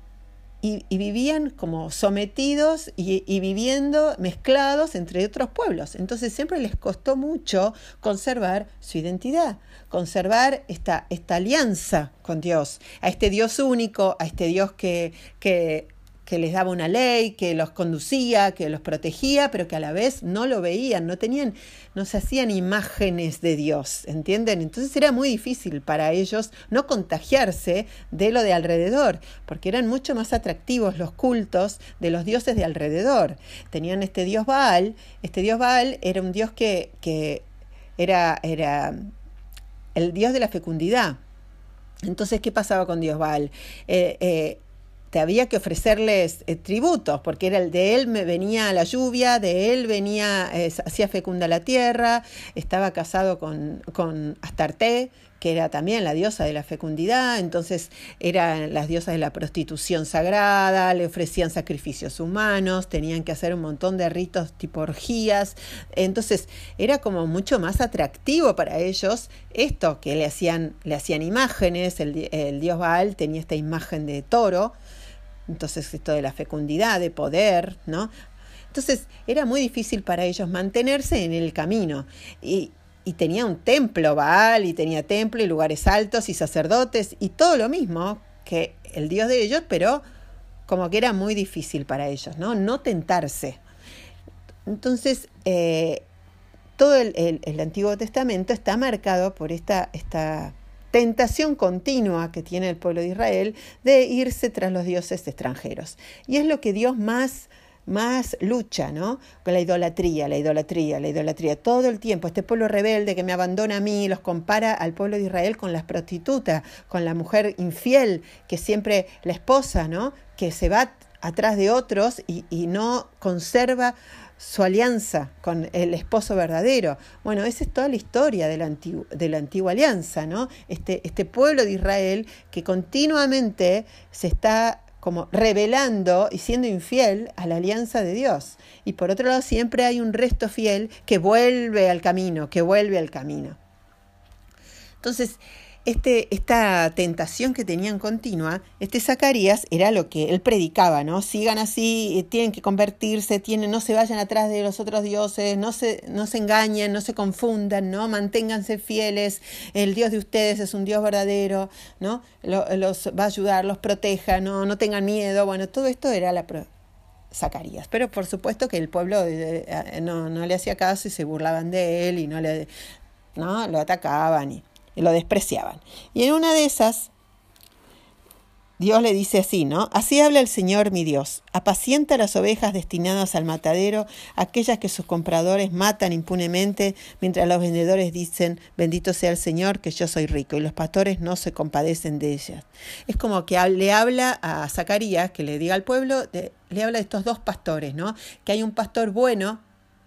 y, vivían como sometidos y, y, viviendo mezclados entre otros pueblos. Entonces siempre les costó mucho conservar su identidad, conservar esta, esta alianza con Dios, a este Dios único, a este Dios que, que que les daba una ley, que los conducía, que los protegía, pero que a la vez no lo veían, no tenían, no se hacían imágenes de Dios, ¿entienden? Entonces era muy difícil para ellos no contagiarse de lo de alrededor, porque eran mucho más atractivos los cultos de los dioses de alrededor. Tenían este dios Baal, este dios Baal era un dios que, que era, era el dios de la fecundidad. Entonces, ¿qué pasaba con Dios Baal? Eh, eh, te había que ofrecerles eh, tributos, porque era el de él me venía la lluvia, de él venía, eh, hacía fecunda la tierra, estaba casado con, con Astarte, que era también la diosa de la fecundidad, entonces eran las diosas de la prostitución sagrada, le ofrecían sacrificios humanos, tenían que hacer un montón de ritos tipo orgías, entonces era como mucho más atractivo para ellos esto, que le hacían, le hacían imágenes, el, el dios Baal tenía esta imagen de toro, entonces esto de la fecundidad, de poder, ¿no? Entonces era muy difícil para ellos mantenerse en el camino. Y, tenía un templo Baal, y tenía templo y lugares altos y sacerdotes, y todo lo mismo que el Dios de ellos, pero como que era muy difícil para ellos, ¿no? No tentarse. Entonces, eh, todo el, el, Antiguo Testamento está marcado por esta, esta tentación continua que tiene el pueblo de Israel de irse tras los dioses extranjeros. Y es lo que Dios más más lucha, ¿no? Con la idolatría, la idolatría, la idolatría, todo el tiempo. Este pueblo rebelde que me abandona a mí, los compara al pueblo de Israel con las prostitutas, con la mujer infiel, que siempre la esposa, ¿no? Que se va atrás de otros y, y no conserva su alianza con el esposo verdadero. Bueno, esa es toda la historia de la, de la antigua alianza, ¿no? Este, este pueblo de Israel que continuamente se está como revelando y siendo infiel a la alianza de Dios. Y por otro lado, siempre hay un resto fiel que vuelve al camino, que vuelve al camino. Entonces, este, esta tentación que tenían continua, este Zacarías era lo que él predicaba, ¿no? Sigan así, eh, tienen que convertirse, tienen, no se vayan atrás de los otros dioses, no se, no se engañen, no se confundan, ¿no? Manténganse fieles, el Dios de ustedes es un Dios verdadero, ¿no? Los, va a ayudar, los proteja, ¿no? No tengan miedo, bueno, todo esto era la... Zacarías. Pero por supuesto que el pueblo eh, no, no, le hacía caso y se burlaban de él y no le no lo atacaban lo despreciaban. Y en una de esas, Dios le dice así, ¿no? Así habla el Señor mi Dios. Apacienta las ovejas destinadas al matadero, aquellas que sus compradores matan impunemente, mientras los vendedores dicen, bendito sea el Señor, que yo soy rico, y los pastores no se compadecen de ellas. Es como que le habla a Zacarías, que le diga al pueblo, le habla de estos dos pastores, ¿no? Que hay un pastor bueno,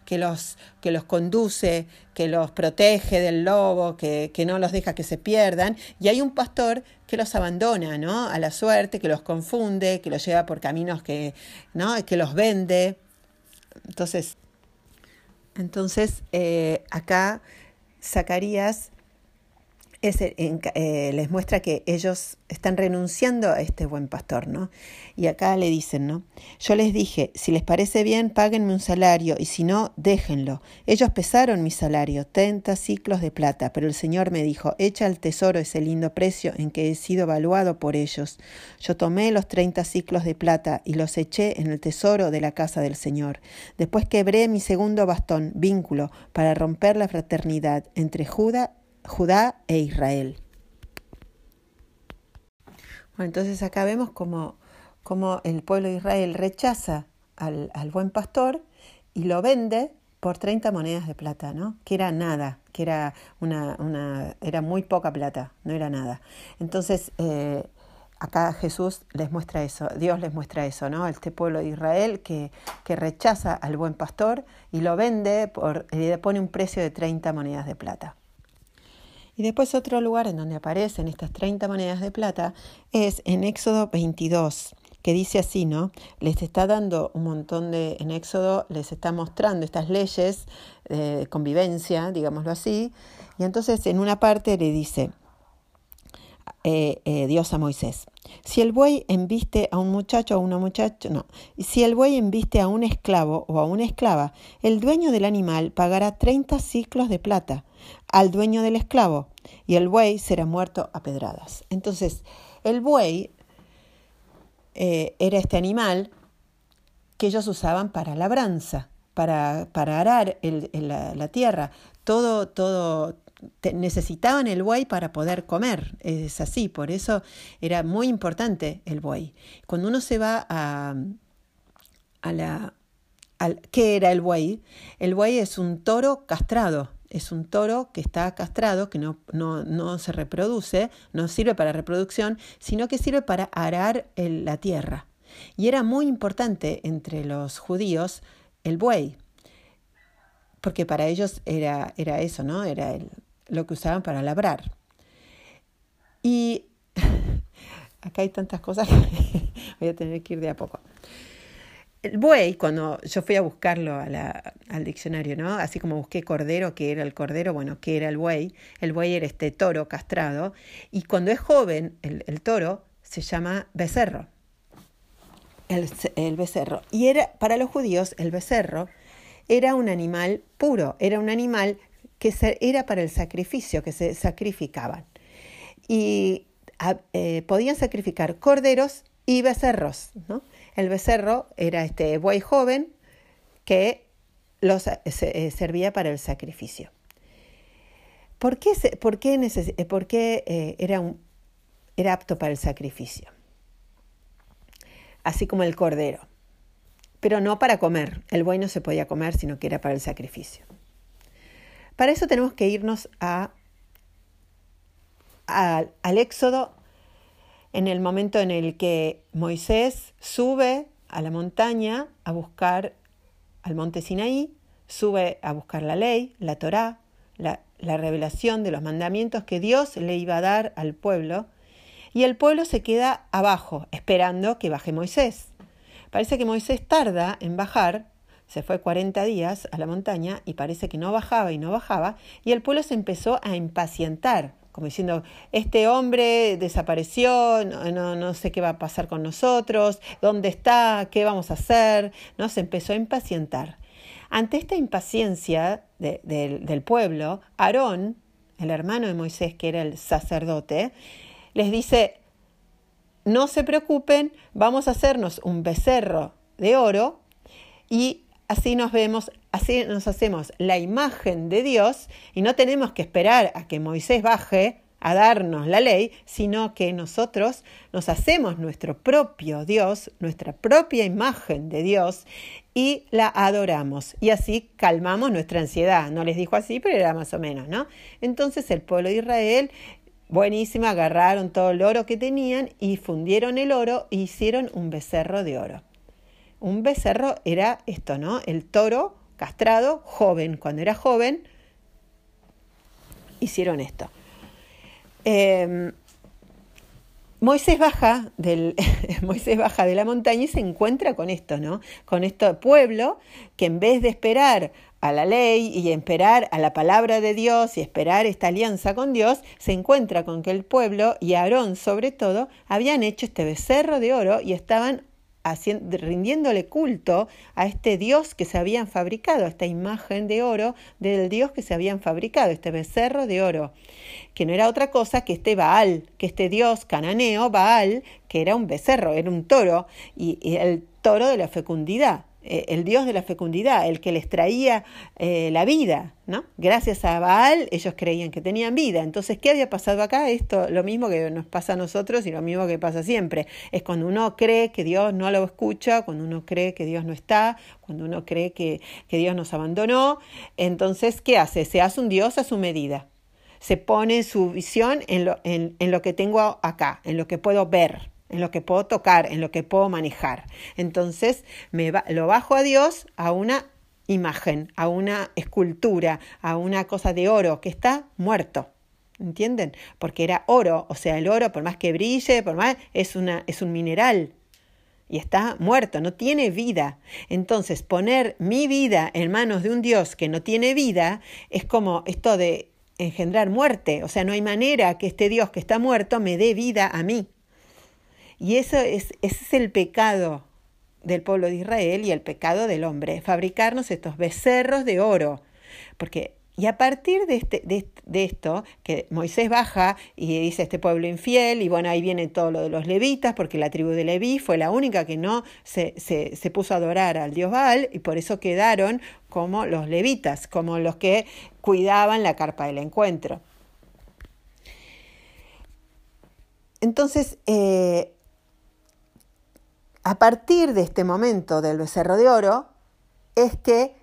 que los, que los conduce, que los protege del lobo, que, que, no los deja que se pierdan, y hay un pastor que los abandona, ¿no? A la suerte, que los confunde, que los lleva por caminos que, ¿no? Que los vende. Entonces, entonces eh, acá Zacarías eh, les muestra que ellos están renunciando a este buen pastor, ¿no? Y acá le dicen, ¿no? Yo les dije, si les parece bien, páguenme un salario, y si no, déjenlo. Ellos pesaron mi salario, 30 ciclos de plata, pero el Señor me dijo, echa al tesoro ese lindo precio en que he sido evaluado por ellos. Yo tomé los 30 ciclos de plata y los eché en el tesoro de la casa del Señor. Después quebré mi segundo bastón, vínculo, para romper la fraternidad entre Judá Judá e Israel. Bueno, entonces acá vemos como, el pueblo de Israel rechaza al, buen pastor y lo vende por 30 monedas de plata, ¿no? Que era nada, que era una, una era muy poca plata, no era nada. Entonces, eh, acá Jesús les muestra eso, Dios les muestra eso, ¿no? Este pueblo de Israel que, que rechaza al buen pastor y lo vende por, y le pone un precio de 30 monedas de plata. Y después otro lugar en donde aparecen estas 30 monedas de plata es en Éxodo 22, que dice así, ¿no? Les está dando un montón de, en Éxodo les está mostrando estas leyes de convivencia, digámoslo así, y entonces en una parte le dice, eh, eh, Dios a Moisés. Si el buey embiste a un muchacho o a una muchacha, no. Si el buey embiste a un esclavo o a una esclava, el dueño del animal pagará 30 ciclos de plata al dueño del esclavo y el buey será muerto a pedradas. Entonces, el buey eh, era este animal que ellos usaban para labranza, para, para arar la, la, tierra. Todo, todo, necesitaban el buey para poder comer, es así, por eso era muy importante el buey. Cuando uno se va a, a la... ¿Qué era el buey? El buey es un toro castrado, es un toro que está castrado, que no, no, no se reproduce, no sirve para reproducción, sino que sirve para arar la tierra. Y era muy importante entre los judíos el buey, porque para ellos era, era eso, ¿no? Era el, lo que usaban para labrar. Y acá hay tantas cosas que voy a tener que ir de a poco. El buey, cuando yo fui a buscarlo al diccionario, ¿no? Así como busqué cordero, que era el cordero, bueno, que era el buey. El buey era este toro castrado. Y cuando es joven, el, toro se llama becerro. El, el, becerro. Y era, para los judíos, el becerro era un animal puro, era un animal que era para el sacrificio, que se sacrificaban. Y eh, podían sacrificar corderos y becerros. ¿no? El becerro era este buey joven que los, eh, servía para el sacrificio. ¿Por qué, por qué, eh, por qué era, un, era apto para el sacrificio? Así como el cordero. Pero no para comer. El buey no se podía comer, sino que era para el sacrificio. Para eso tenemos que irnos a, al Éxodo en el momento en el que Moisés sube a la montaña a buscar al monte Sinaí, sube a buscar la ley, la Torá, la, la revelación de los mandamientos que Dios le iba a dar al pueblo, y el pueblo se queda abajo, esperando que baje Moisés. Parece que Moisés tarda en bajar se fue 40 días a la montaña y parece que no bajaba y no bajaba, y el pueblo se empezó a impacientar, como diciendo, este hombre desapareció, no, no, sé qué va a pasar con nosotros, dónde está, qué vamos a hacer, ¿no? Se empezó a impacientar. Ante esta impaciencia del pueblo, Aarón, el hermano de Moisés, que era el sacerdote, les dice, no se preocupen, vamos a hacernos un becerro de oro y así nos vemos, así nos hacemos la imagen de Dios y no tenemos que esperar a que Moisés baje a darnos la ley, sino que nosotros nos hacemos nuestro propio Dios, nuestra propia imagen de Dios y la adoramos. Y así calmamos nuestra ansiedad. No les dijo así, pero era más o menos, ¿no? Entonces el pueblo de Israel buenísima, agarraron todo el oro que tenían y fundieron el oro e hicieron un becerro de oro. Un becerro era esto, ¿no? El toro castrado, joven. Cuando era joven, hicieron esto. Em, Moisés baja, del, Moisés baja de la montaña y se encuentra con esto, ¿no? Con este pueblo que en vez de esperar a la ley y esperar a la palabra de Dios y esperar esta alianza con Dios, se encuentra con que el pueblo y Aarón sobre todo habían hecho este becerro de oro y estaban rindiéndole culto a este Dios que se habían fabricado, a esta imagen de oro del Dios que se habían fabricado, este becerro de oro, que no era otra cosa que este Baal, que este Dios cananeo, Baal, que era un becerro, era un toro, y el toro de la fecundidad. Eh, el dios de la fecundidad, el que les traía eh, la vida, ¿no? Gracias a Baal ellos creían que tenían vida. Entonces, ¿qué había pasado acá? Esto, lo mismo que nos pasa a nosotros y lo mismo que pasa siempre. Es cuando uno cree que Dios no lo escucha, cuando uno cree que Dios no está, cuando uno cree que, que Dios nos abandonó. Entonces, ¿qué hace? Se hace un Dios a su medida. Se pone su visión en lo, en, en lo que tengo acá, en lo que puedo ver en lo que puedo tocar, en lo que puedo manejar. Entonces me lo bajo a Dios a una imagen, a una escultura, a una cosa de oro que está muerto. ¿Entienden? Porque era oro, o sea, el oro, por más que brille, por más, es, una, es un mineral y está muerto, no tiene vida. Entonces, poner mi vida en manos de un Dios que no tiene vida es como esto de engendrar muerte. O sea, no hay manera que este Dios que está muerto me dé vida a mí. Y eso es, ese es el pecado del pueblo de Israel y el pecado del hombre, fabricarnos estos becerros de oro. Porque, y a partir de, este, de, esto, que Moisés baja y dice este pueblo infiel, y bueno, ahí viene todo lo de los levitas, porque la tribu de Leví fue la única que no se, se, se puso a adorar al dios Baal, y por eso quedaron como los levitas, como los que cuidaban la carpa del encuentro. Entonces, eh, a partir de este momento del becerro de oro, es que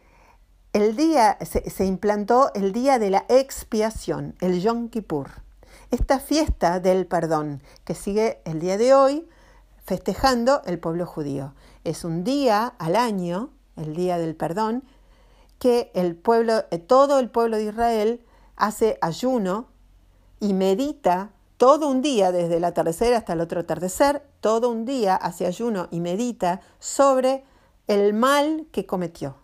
el día, se, implantó el día de la expiación, el Yom Kippur. Esta fiesta del perdón que sigue el día de hoy festejando el pueblo judío. Es un día al año, el día del perdón, que el pueblo, todo el pueblo de Israel hace ayuno y medita todo un día, desde el atardecer hasta el otro atardecer, todo un día hace ayuno y medita sobre el mal que cometió.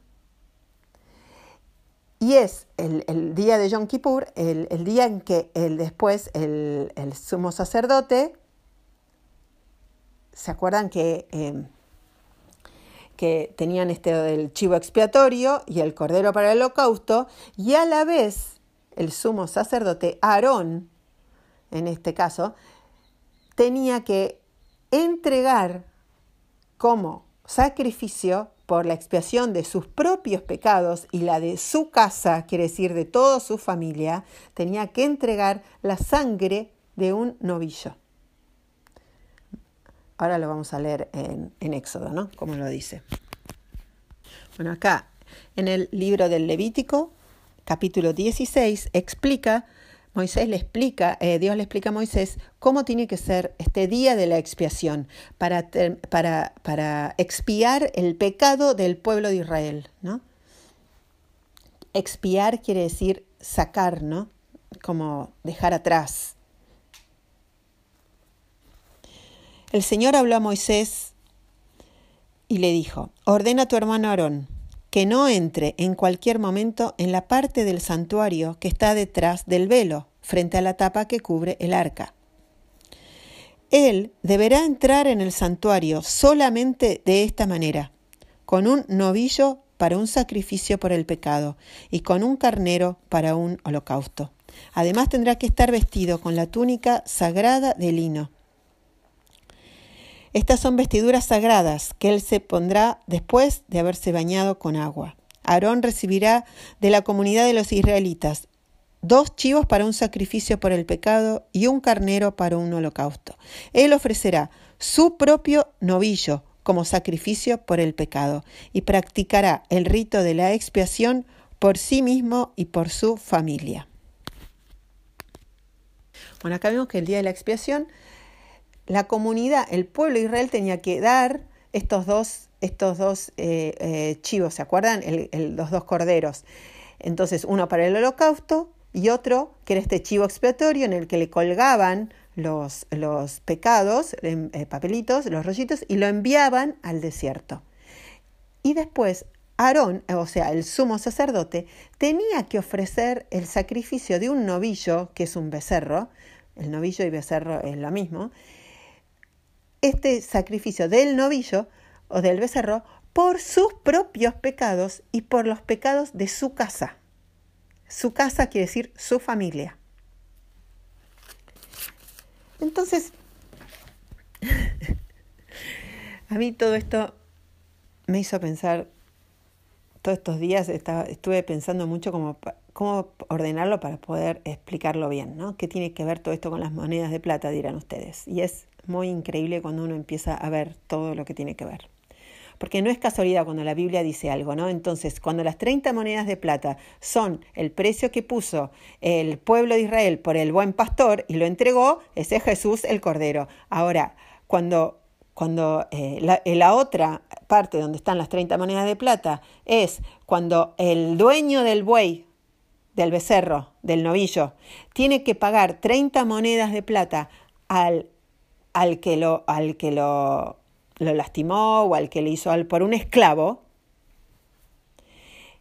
Y es el, día de Yom Kippur, el, día en que el, después el, sumo sacerdote, ¿se acuerdan que, em, que tenían este el chivo expiatorio y el cordero para el holocausto? Y a la vez el sumo sacerdote Aarón, en este caso, tenía que entregar como sacrificio por la expiación de sus propios pecados y la de su casa, quiere decir de toda su familia, tenía que entregar la sangre de un novillo. Ahora lo vamos a leer en, Éxodo, ¿no? Como lo dice. Bueno, acá en el libro del Levítico, capítulo 16, explica Moisés le explica, eh, Dios le explica a Moisés cómo tiene que ser este día de la expiación para, para, para expiar el pecado del pueblo de Israel. ¿no? Expiar quiere decir sacar, ¿no? Como dejar atrás. El Señor habló a Moisés y le dijo, ordena a tu hermano Aarón que no entre en cualquier momento en la parte del santuario que está detrás del velo, frente a la tapa que cubre el arca. Él deberá entrar en el santuario solamente de esta manera, con un novillo para un sacrificio por el pecado y con un carnero para un holocausto. Además tendrá que estar vestido con la túnica sagrada de lino estas son vestiduras sagradas que él se pondrá después de haberse bañado con agua. Aarón recibirá de la comunidad de los israelitas dos chivos para un sacrificio por el pecado y un carnero para un holocausto. Él ofrecerá su propio novillo como sacrificio por el pecado y practicará el rito de la expiación por sí mismo y por su familia. Bueno, acá vemos que el día de la expiación, la comunidad, el pueblo de Israel tenía que dar estos dos, estos dos eh, eh, chivos, ¿se acuerdan? los dos corderos. Entonces, uno para el holocausto y otro que era este chivo expiatorio en el que le colgaban los, pecados, eh, papelitos, los rollitos, y lo enviaban al desierto. Y después Aarón, o sea, el sumo sacerdote, tenía que ofrecer el sacrificio de un novillo, que es un becerro, el novillo y becerro es lo mismo, este sacrificio del novillo o del becerro por sus propios pecados y por los pecados de su casa. Su casa quiere decir su familia. Entonces, a mí todo esto me hizo pensar todos estos días estuve pensando mucho cómo, cómo ordenarlo para poder explicarlo bien, ¿no? ¿Qué tiene que ver todo esto con las monedas de plata, dirán ustedes? Y es muy increíble cuando uno empieza a ver todo lo que tiene que ver. Porque no es casualidad cuando la Biblia dice algo, ¿no? Entonces, cuando las 30 monedas de plata son el precio que puso el pueblo de Israel por el buen pastor y lo entregó, ese es Jesús el Cordero. Ahora, cuando cuando eh, la, la, otra parte donde están las 30 monedas de plata es cuando el dueño del buey, del becerro, del novillo, tiene que pagar 30 monedas de plata al, al que, lo, al que lo, lo lastimó o al que le hizo al, por un esclavo.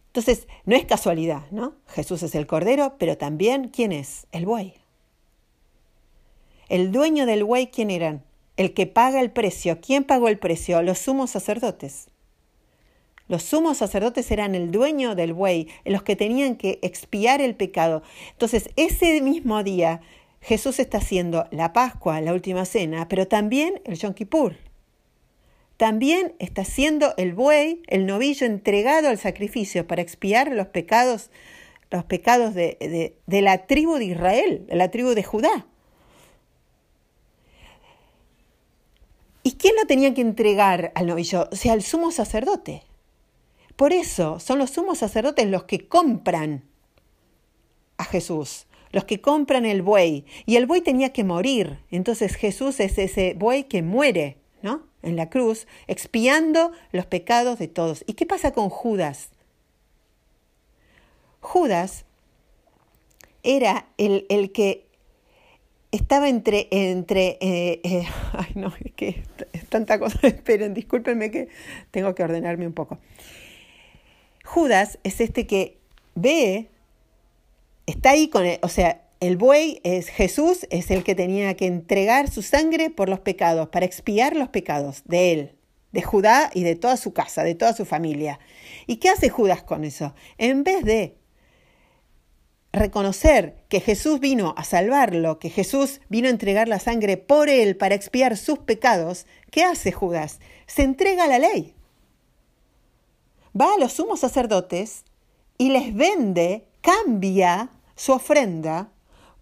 Entonces, no es casualidad, ¿no? Jesús es el cordero, pero también, ¿quién es? El buey. El dueño del buey, ¿quién eran? el que paga el precio. ¿Quién pagó el precio? Los sumos sacerdotes. Los sumos sacerdotes eran el dueño del buey, los que tenían que expiar el pecado. Entonces, ese mismo día, Jesús está haciendo la Pascua, la última cena, pero también el Yom Kippur. También está haciendo el buey, el novillo entregado al sacrificio para expiar los pecados, los pecados de, de la tribu de Israel, de la tribu de Judá. ¿Y quién lo tenía que entregar al novillo? O sea, el sumo sacerdote. Por eso son los sumos sacerdotes los que compran a Jesús, los que compran el buey. Y el buey tenía que morir. Entonces Jesús es ese buey que muere, ¿no? En la cruz, expiando los pecados de todos. ¿Y qué pasa con Judas? Judas era el, el que estaba entre, entre, eh, eh, ay no, es que es tanta cosa, esperen, discúlpenme que tengo que ordenarme un poco. Judas es este que ve, está ahí con, el, o sea, el buey es Jesús, es el que tenía que entregar su sangre por los pecados, para expiar los pecados de él, de Judá y de toda su casa, de toda su familia. ¿Y qué hace Judas con eso? En vez de reconocer que Jesús vino a salvarlo, que Jesús vino a entregar la sangre por él para expiar sus pecados, ¿qué hace Judas? Se entrega a la ley. Va a los sumos sacerdotes y les vende, cambia su ofrenda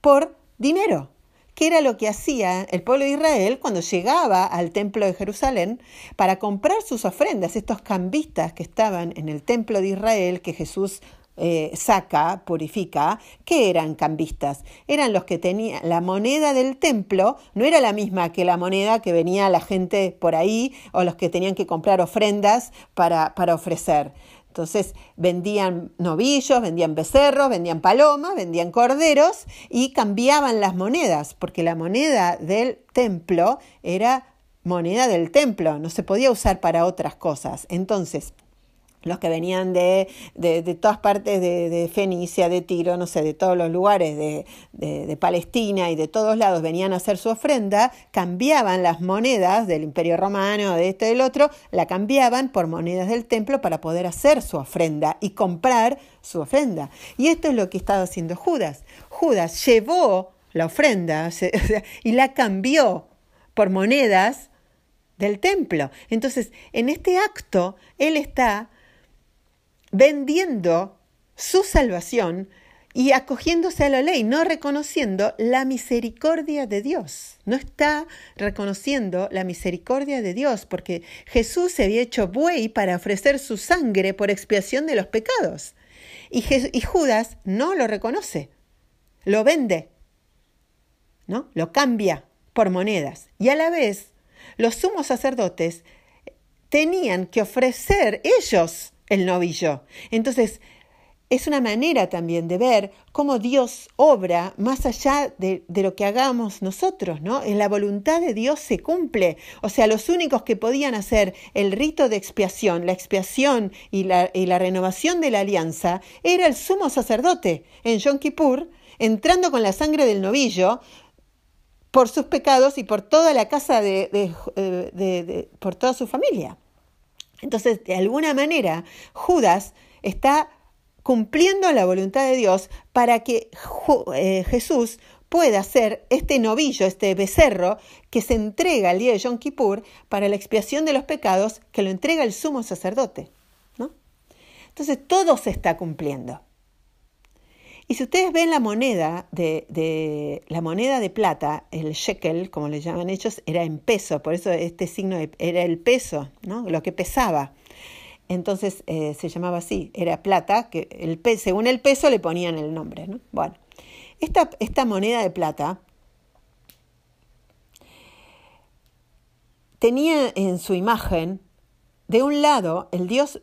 por dinero, que era lo que hacía el pueblo de Israel cuando llegaba al templo de Jerusalén para comprar sus ofrendas, estos cambistas que estaban en el templo de Israel que Jesús eh, saca, purifica, que eran cambistas. Eran los que tenían la moneda del templo, no era la misma que la moneda que venía la gente por ahí o los que tenían que comprar ofrendas para, para ofrecer. Entonces vendían novillos, vendían becerros, vendían palomas, vendían corderos y cambiaban las monedas, porque la moneda del templo era moneda del templo, no se podía usar para otras cosas. Entonces, los que venían de, de, todas partes de, de, Fenicia, de Tiro, no sé, de todos los lugares de, de, Palestina y de todos lados venían a hacer su ofrenda, cambiaban las monedas del Imperio Romano, de este y del otro, la cambiaban por monedas del templo para poder hacer su ofrenda y comprar su ofrenda. Y esto es lo que estaba haciendo Judas. Judas llevó la ofrenda y la cambió por monedas del templo. Entonces, en este acto, él está vendiendo su salvación y acogiéndose a la ley, no reconociendo la misericordia de Dios. No está reconociendo la misericordia de Dios, porque Jesús se había hecho buey para ofrecer su sangre por expiación de los pecados. Y, y Judas no lo reconoce, lo vende, ¿no? Lo cambia por monedas. Y a la vez, los sumos sacerdotes tenían que ofrecer ellos el novillo. Entonces, es una manera también de ver cómo Dios obra más allá de, lo que hagamos nosotros, ¿no? En la voluntad de Dios se cumple. O sea, los únicos que podían hacer el rito de expiación, la expiación y la, y la renovación de la alianza, era el sumo sacerdote en Yom Kippur, entrando con la sangre del novillo por sus pecados y por toda la casa de, de por toda su familia. Entonces, de alguna manera, Judas está cumpliendo la voluntad de Dios para que eh, Jesús pueda ser este novillo, este becerro que se entrega el día de Yom Kippur para la expiación de los pecados que lo entrega el sumo sacerdote. ¿no? Entonces todo se está cumpliendo. Y si ustedes ven la moneda de, la moneda de plata, el shekel, como le llaman ellos, era en peso, por eso este signo era el peso, ¿no? lo que pesaba. Entonces eh, se llamaba así, era plata, que el, según el peso le ponían el nombre. ¿no? Bueno, esta, esta moneda de plata tenía en su imagen, de un lado, el dios,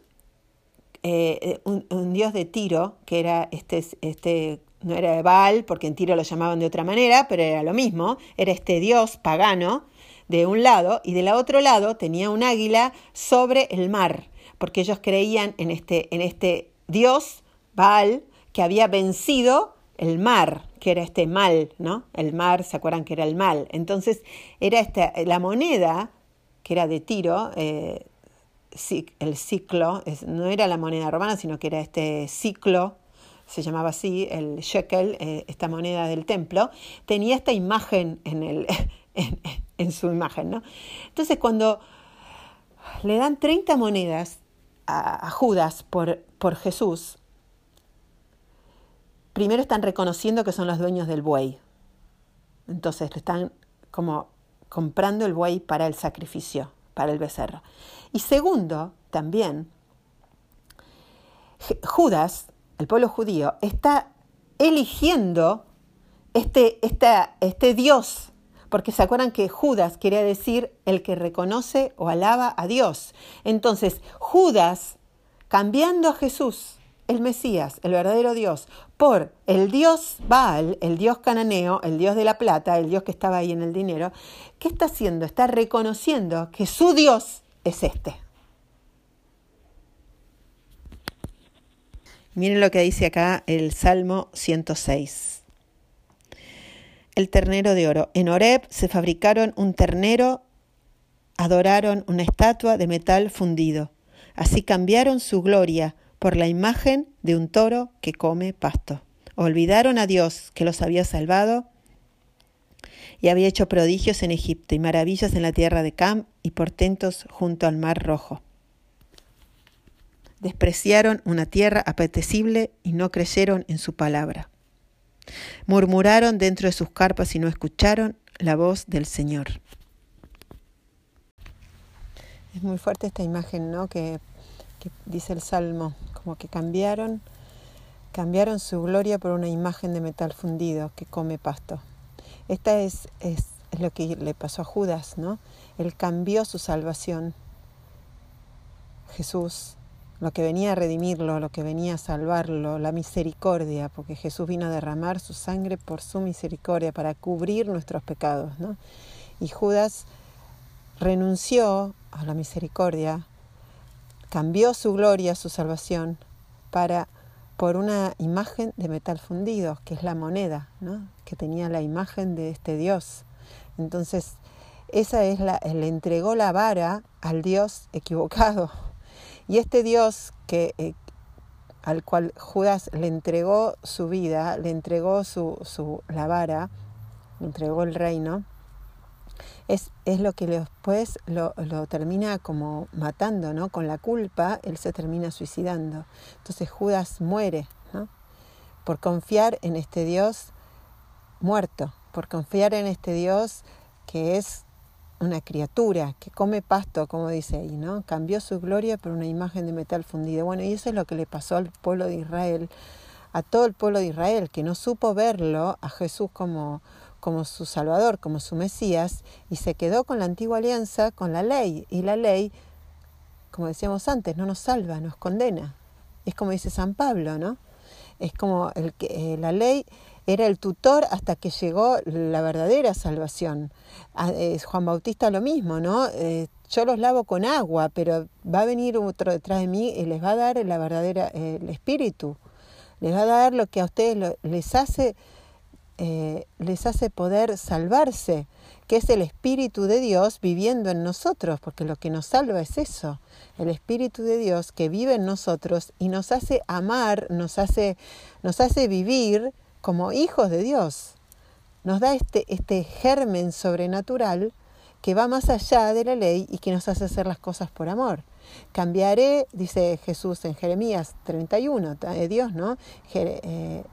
eh, un, dios de Tiro, que era este, este, no era Baal, porque en Tiro lo llamaban de otra manera, pero era lo mismo, era este dios pagano de un lado, y del otro lado tenía un águila sobre el mar porque ellos creían en este, en este Dios, Baal, que había vencido el mar, que era este mal, ¿no? El mar, ¿se acuerdan que era el mal? Entonces, era esta, la moneda, que era de Tiro, eh, el ciclo, no era la moneda romana, sino que era este ciclo, se llamaba así, el shekel, eh, esta moneda del templo, tenía esta imagen en, el, en, su imagen, ¿no? Entonces, cuando le dan 30 monedas a, Judas por, por Jesús, primero están reconociendo que son los dueños del buey. Entonces están como comprando el buey para el sacrificio, para el becerro. Y segundo, también, Judas, el pueblo judío, está eligiendo este, este Dios porque se acuerdan que Judas quería decir el que reconoce o alaba a Dios. Entonces, Judas, cambiando a Jesús, el Mesías, el verdadero Dios, por el Dios Baal, el Dios cananeo, el Dios de la plata, el Dios que estaba ahí en el dinero, ¿qué está haciendo? Está reconociendo que su Dios es este. Miren lo que dice acá el Salmo 106 el ternero de oro. En Oreb se fabricaron un ternero, adoraron una estatua de metal fundido. Así cambiaron su gloria por la imagen de un toro que come pasto. Olvidaron a Dios que los había salvado y había hecho prodigios en Egipto y maravillas en la tierra de Cam y portentos junto al mar rojo. Despreciaron una tierra apetecible y no creyeron en su palabra. Murmuraron dentro de sus carpas y no escucharon la voz del Señor. Es muy fuerte esta imagen, ¿no? Que, dice el Salmo, como que cambiaron, cambiaron su gloria por una imagen de metal fundido que come pasto. Esta es, es, lo que le pasó a Judas, ¿no? Él cambió su salvación. Jesús lo que venía a redimirlo, lo que venía a salvarlo, la misericordia, porque Jesús vino a derramar su sangre por su misericordia, para cubrir nuestros pecados. ¿no? Y Judas renunció a la misericordia, cambió su gloria, su salvación, para por una imagen de metal fundido, que es la moneda, ¿no? que tenía la imagen de este Dios. Entonces, esa es la, le entregó la vara al Dios equivocado, y este Dios que, eh, al cual Judas le entregó su vida, le entregó su, su, la vara, le entregó el reino, es, es lo que después lo, lo, termina como matando, ¿no? Con la culpa, él se termina suicidando. Entonces Judas muere, ¿no? por confiar en este Dios muerto, por confiar en este Dios que es una criatura, que come pasto, como dice ahí, ¿no? Cambió su gloria por una imagen de metal fundido. Bueno, y eso es lo que le pasó al pueblo de Israel, a todo el pueblo de Israel, que no supo verlo a Jesús como, como su Salvador, como su Mesías, y se quedó con la antigua alianza, con la ley. Y la ley, como decíamos antes, no nos salva, nos condena. Es como dice San Pablo, ¿no? Es como el que, eh, la ley era el tutor hasta que llegó la verdadera salvación. Ah, Juan Bautista lo mismo, ¿no? Eh, yo los lavo con agua, pero va a venir otro detrás de mí y les va a dar la verdadera, el espíritu. Les va a dar lo que a ustedes les hace, eh, les hace poder salvarse, que es el Espíritu de Dios viviendo en nosotros, porque lo que nos salva es eso, el Espíritu de Dios que vive en nosotros y nos hace amar, nos hace, nos hace vivir como hijos de Dios. Nos da este, este germen sobrenatural que va más allá de la ley y que nos hace hacer las cosas por amor. Cambiaré, dice Jesús en Jeremías 31, de Dios, ¿no? Eh,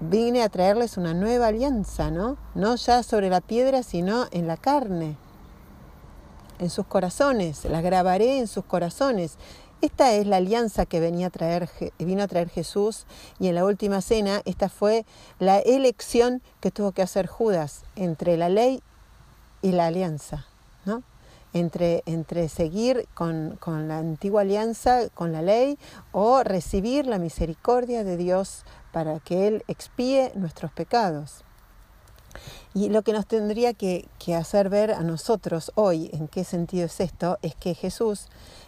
vine a traerles una nueva alianza, ¿no? No ya sobre la piedra, sino en la carne, en sus corazones, la grabaré en sus corazones. Esta es la alianza que venía a traer, vino a traer Jesús y en la última cena esta fue la elección que tuvo que hacer Judas entre la ley y la alianza, ¿no? Entre, entre seguir con, con la antigua alianza, con la ley, o recibir la misericordia de Dios para que Él expíe nuestros pecados. Y lo que nos tendría que, hacer ver a nosotros hoy, en qué sentido es esto, es que Jesús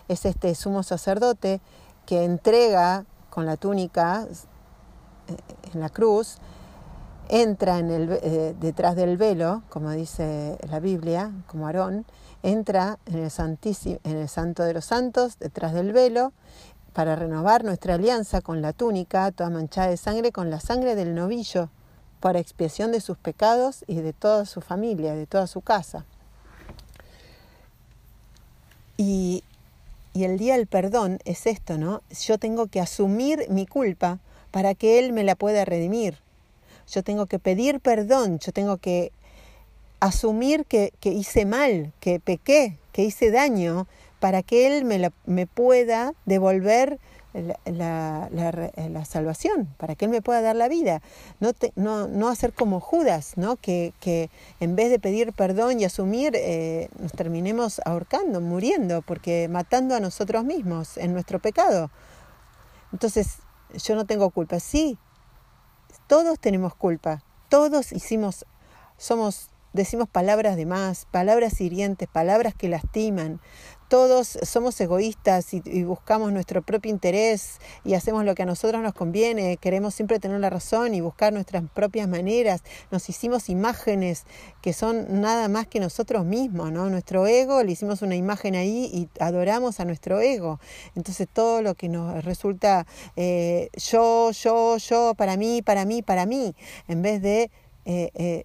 es este sumo sacerdote que entrega con la túnica eh, en la cruz, entra en el, eh, detrás del velo, como dice la Biblia, como Aarón, entra en el, Santísimo, en el Santo de los Santos, detrás del velo, para renovar nuestra alianza con la túnica, toda manchada de sangre, con la sangre del novillo, para expiación de sus pecados y de toda su familia, de toda su casa. Y y el día del perdón es esto, ¿no? Yo tengo que asumir mi culpa para que Él me la pueda redimir. Yo tengo que pedir perdón, yo tengo que asumir que, que hice mal, que pequé, que hice daño, para que Él me, la, me pueda devolver la, la, salvación, para que Él me pueda dar la vida. No, no, no hacer como Judas, ¿no? Que, que, en vez de pedir perdón y asumir, eh, nos terminemos ahorcando, muriendo, porque matando a nosotros mismos en nuestro pecado. Entonces, yo no tengo culpa. Sí, todos tenemos culpa. Todos hicimos, somos decimos palabras de más, palabras hirientes, palabras que lastiman, todos somos egoístas y, buscamos nuestro propio interés y hacemos lo que a nosotros nos conviene, queremos siempre tener la razón y buscar nuestras propias maneras, nos hicimos imágenes que son nada más que nosotros mismos, ¿no? Nuestro ego, le hicimos una imagen ahí y adoramos a nuestro ego. Entonces todo lo que nos resulta eh, yo, yo, yo, para mí, para mí, para mí, en vez de eh, eh,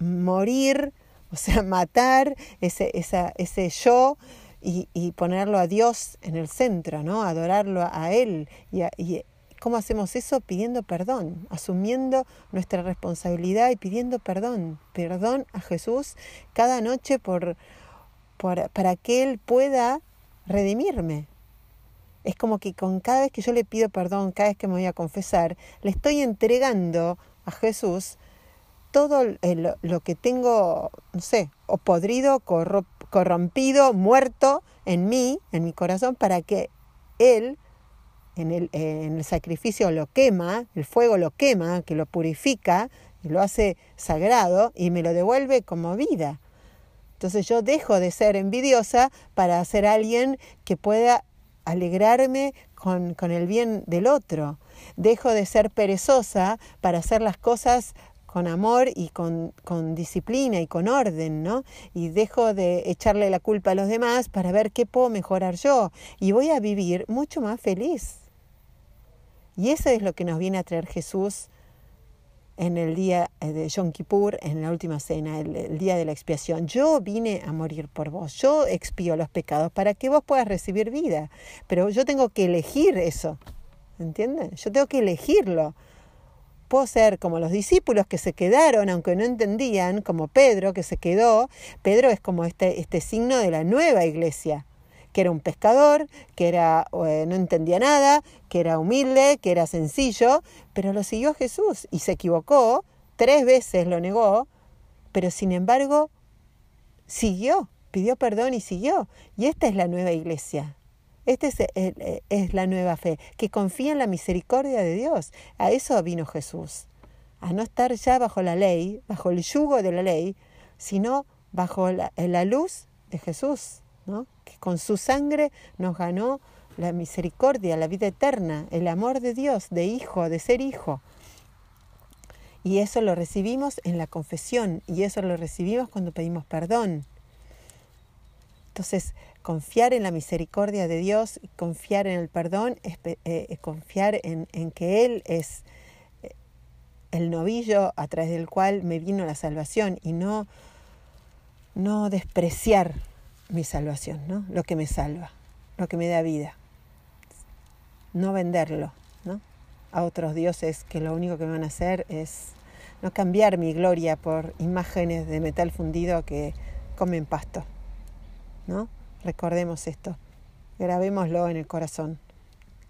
morir o sea, matar ese, esa, ese yo y, y, ponerlo a Dios en el centro, ¿no? Adorarlo a Él. Y, y ¿Cómo hacemos eso? Pidiendo perdón, asumiendo nuestra responsabilidad y pidiendo perdón. Perdón a Jesús cada noche por, por, para que Él pueda redimirme. Es como que con cada vez que yo le pido perdón, cada vez que me voy a confesar, le estoy entregando a Jesús todo lo que tengo, no sé, o podrido, corrompido, muerto en mí, en mi corazón, para que Él en el, en el sacrificio lo quema, el fuego lo quema, que lo purifica, y lo hace sagrado y me lo devuelve como vida. Entonces yo dejo de ser envidiosa para ser alguien que pueda alegrarme con, con el bien del otro. Dejo de ser perezosa para hacer las cosas con amor y con, con, disciplina y con orden, ¿no? Y dejo de echarle la culpa a los demás para ver qué puedo mejorar yo. Y voy a vivir mucho más feliz. Y eso es lo que nos viene a traer Jesús en el día eh, de Yom Kippur, en la última cena, el, el, día de la expiación. Yo vine a morir por vos, yo expío los pecados para que vos puedas recibir vida, pero yo tengo que elegir eso. ¿entienden? Yo tengo que elegirlo. Puedo ser como los discípulos que se quedaron, aunque no entendían, como Pedro que se quedó. Pedro es como este, este signo de la nueva iglesia, que era un pescador, que era, eh, no entendía nada, que era humilde, que era sencillo, pero lo siguió Jesús y se equivocó, tres veces lo negó, pero sin embargo siguió, pidió perdón y siguió. Y esta es la nueva iglesia. Esta es, eh, es, la nueva fe, que confía en la misericordia de Dios. A eso vino Jesús, a no estar ya bajo la ley, bajo el yugo de la ley, sino bajo la, la luz de Jesús, ¿no? que con su sangre nos ganó la misericordia, la vida eterna, el amor de Dios, de hijo, de ser hijo. Y eso lo recibimos en la confesión y eso lo recibimos cuando pedimos perdón. Entonces, confiar en la misericordia de Dios, confiar en el perdón, es, eh, confiar en, que Él es eh, el novillo a través del cual me vino la salvación y no, no despreciar mi salvación, ¿no? lo que me salva, lo que me da vida. No venderlo ¿no? a otros dioses que lo único que van a hacer es no cambiar mi gloria por imágenes de metal fundido que comen pasto. ¿no? Recordemos esto, grabémoslo en el corazón.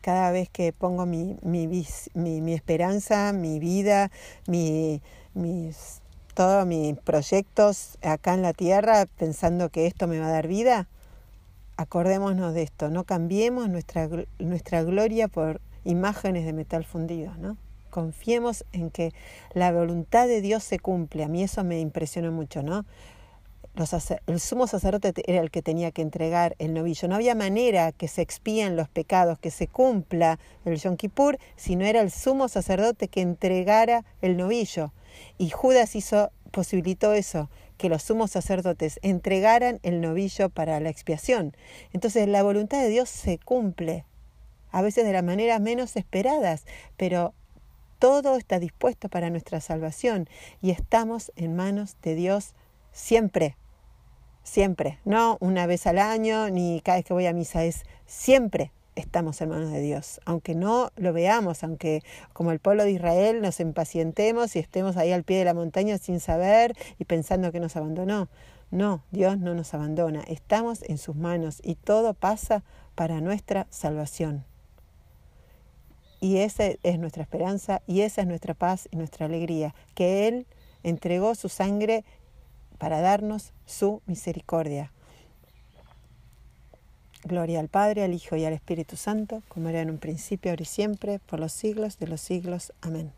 Cada vez que pongo mi, mi, mi, esperanza, mi vida, mi, mis, todos mis proyectos acá en la tierra, pensando que esto me va a dar vida, acordémonos de esto, no cambiemos nuestra, nuestra gloria por imágenes de metal fundido, ¿no? Confiemos en que la voluntad de Dios se cumple. A mí eso me impresionó mucho, ¿no? El sumo sacerdote era el que tenía que entregar el novillo. No había manera que se expíen los pecados, que se cumpla el Yom Kippur, si no era el sumo sacerdote que entregara el novillo. Y Judas hizo, posibilitó eso, que los sumos sacerdotes entregaran el novillo para la expiación. Entonces la voluntad de Dios se cumple, a veces de las maneras menos esperadas, pero todo está dispuesto para nuestra salvación y estamos en manos de Dios siempre siempre, no una vez al año ni cada vez que voy a misa, es siempre estamos en manos de Dios, aunque no lo veamos, aunque como el pueblo de Israel nos impacientemos y estemos ahí al pie de la montaña sin saber y pensando que nos abandonó. No, Dios no nos abandona, estamos en sus manos y todo pasa para nuestra salvación. Y esa es nuestra esperanza y esa es nuestra paz y nuestra alegría, que Él entregó su sangre para darnos su misericordia. Gloria al Padre, al Hijo y al Espíritu Santo, como era en un principio, ahora y siempre, por los siglos de los siglos. Amén.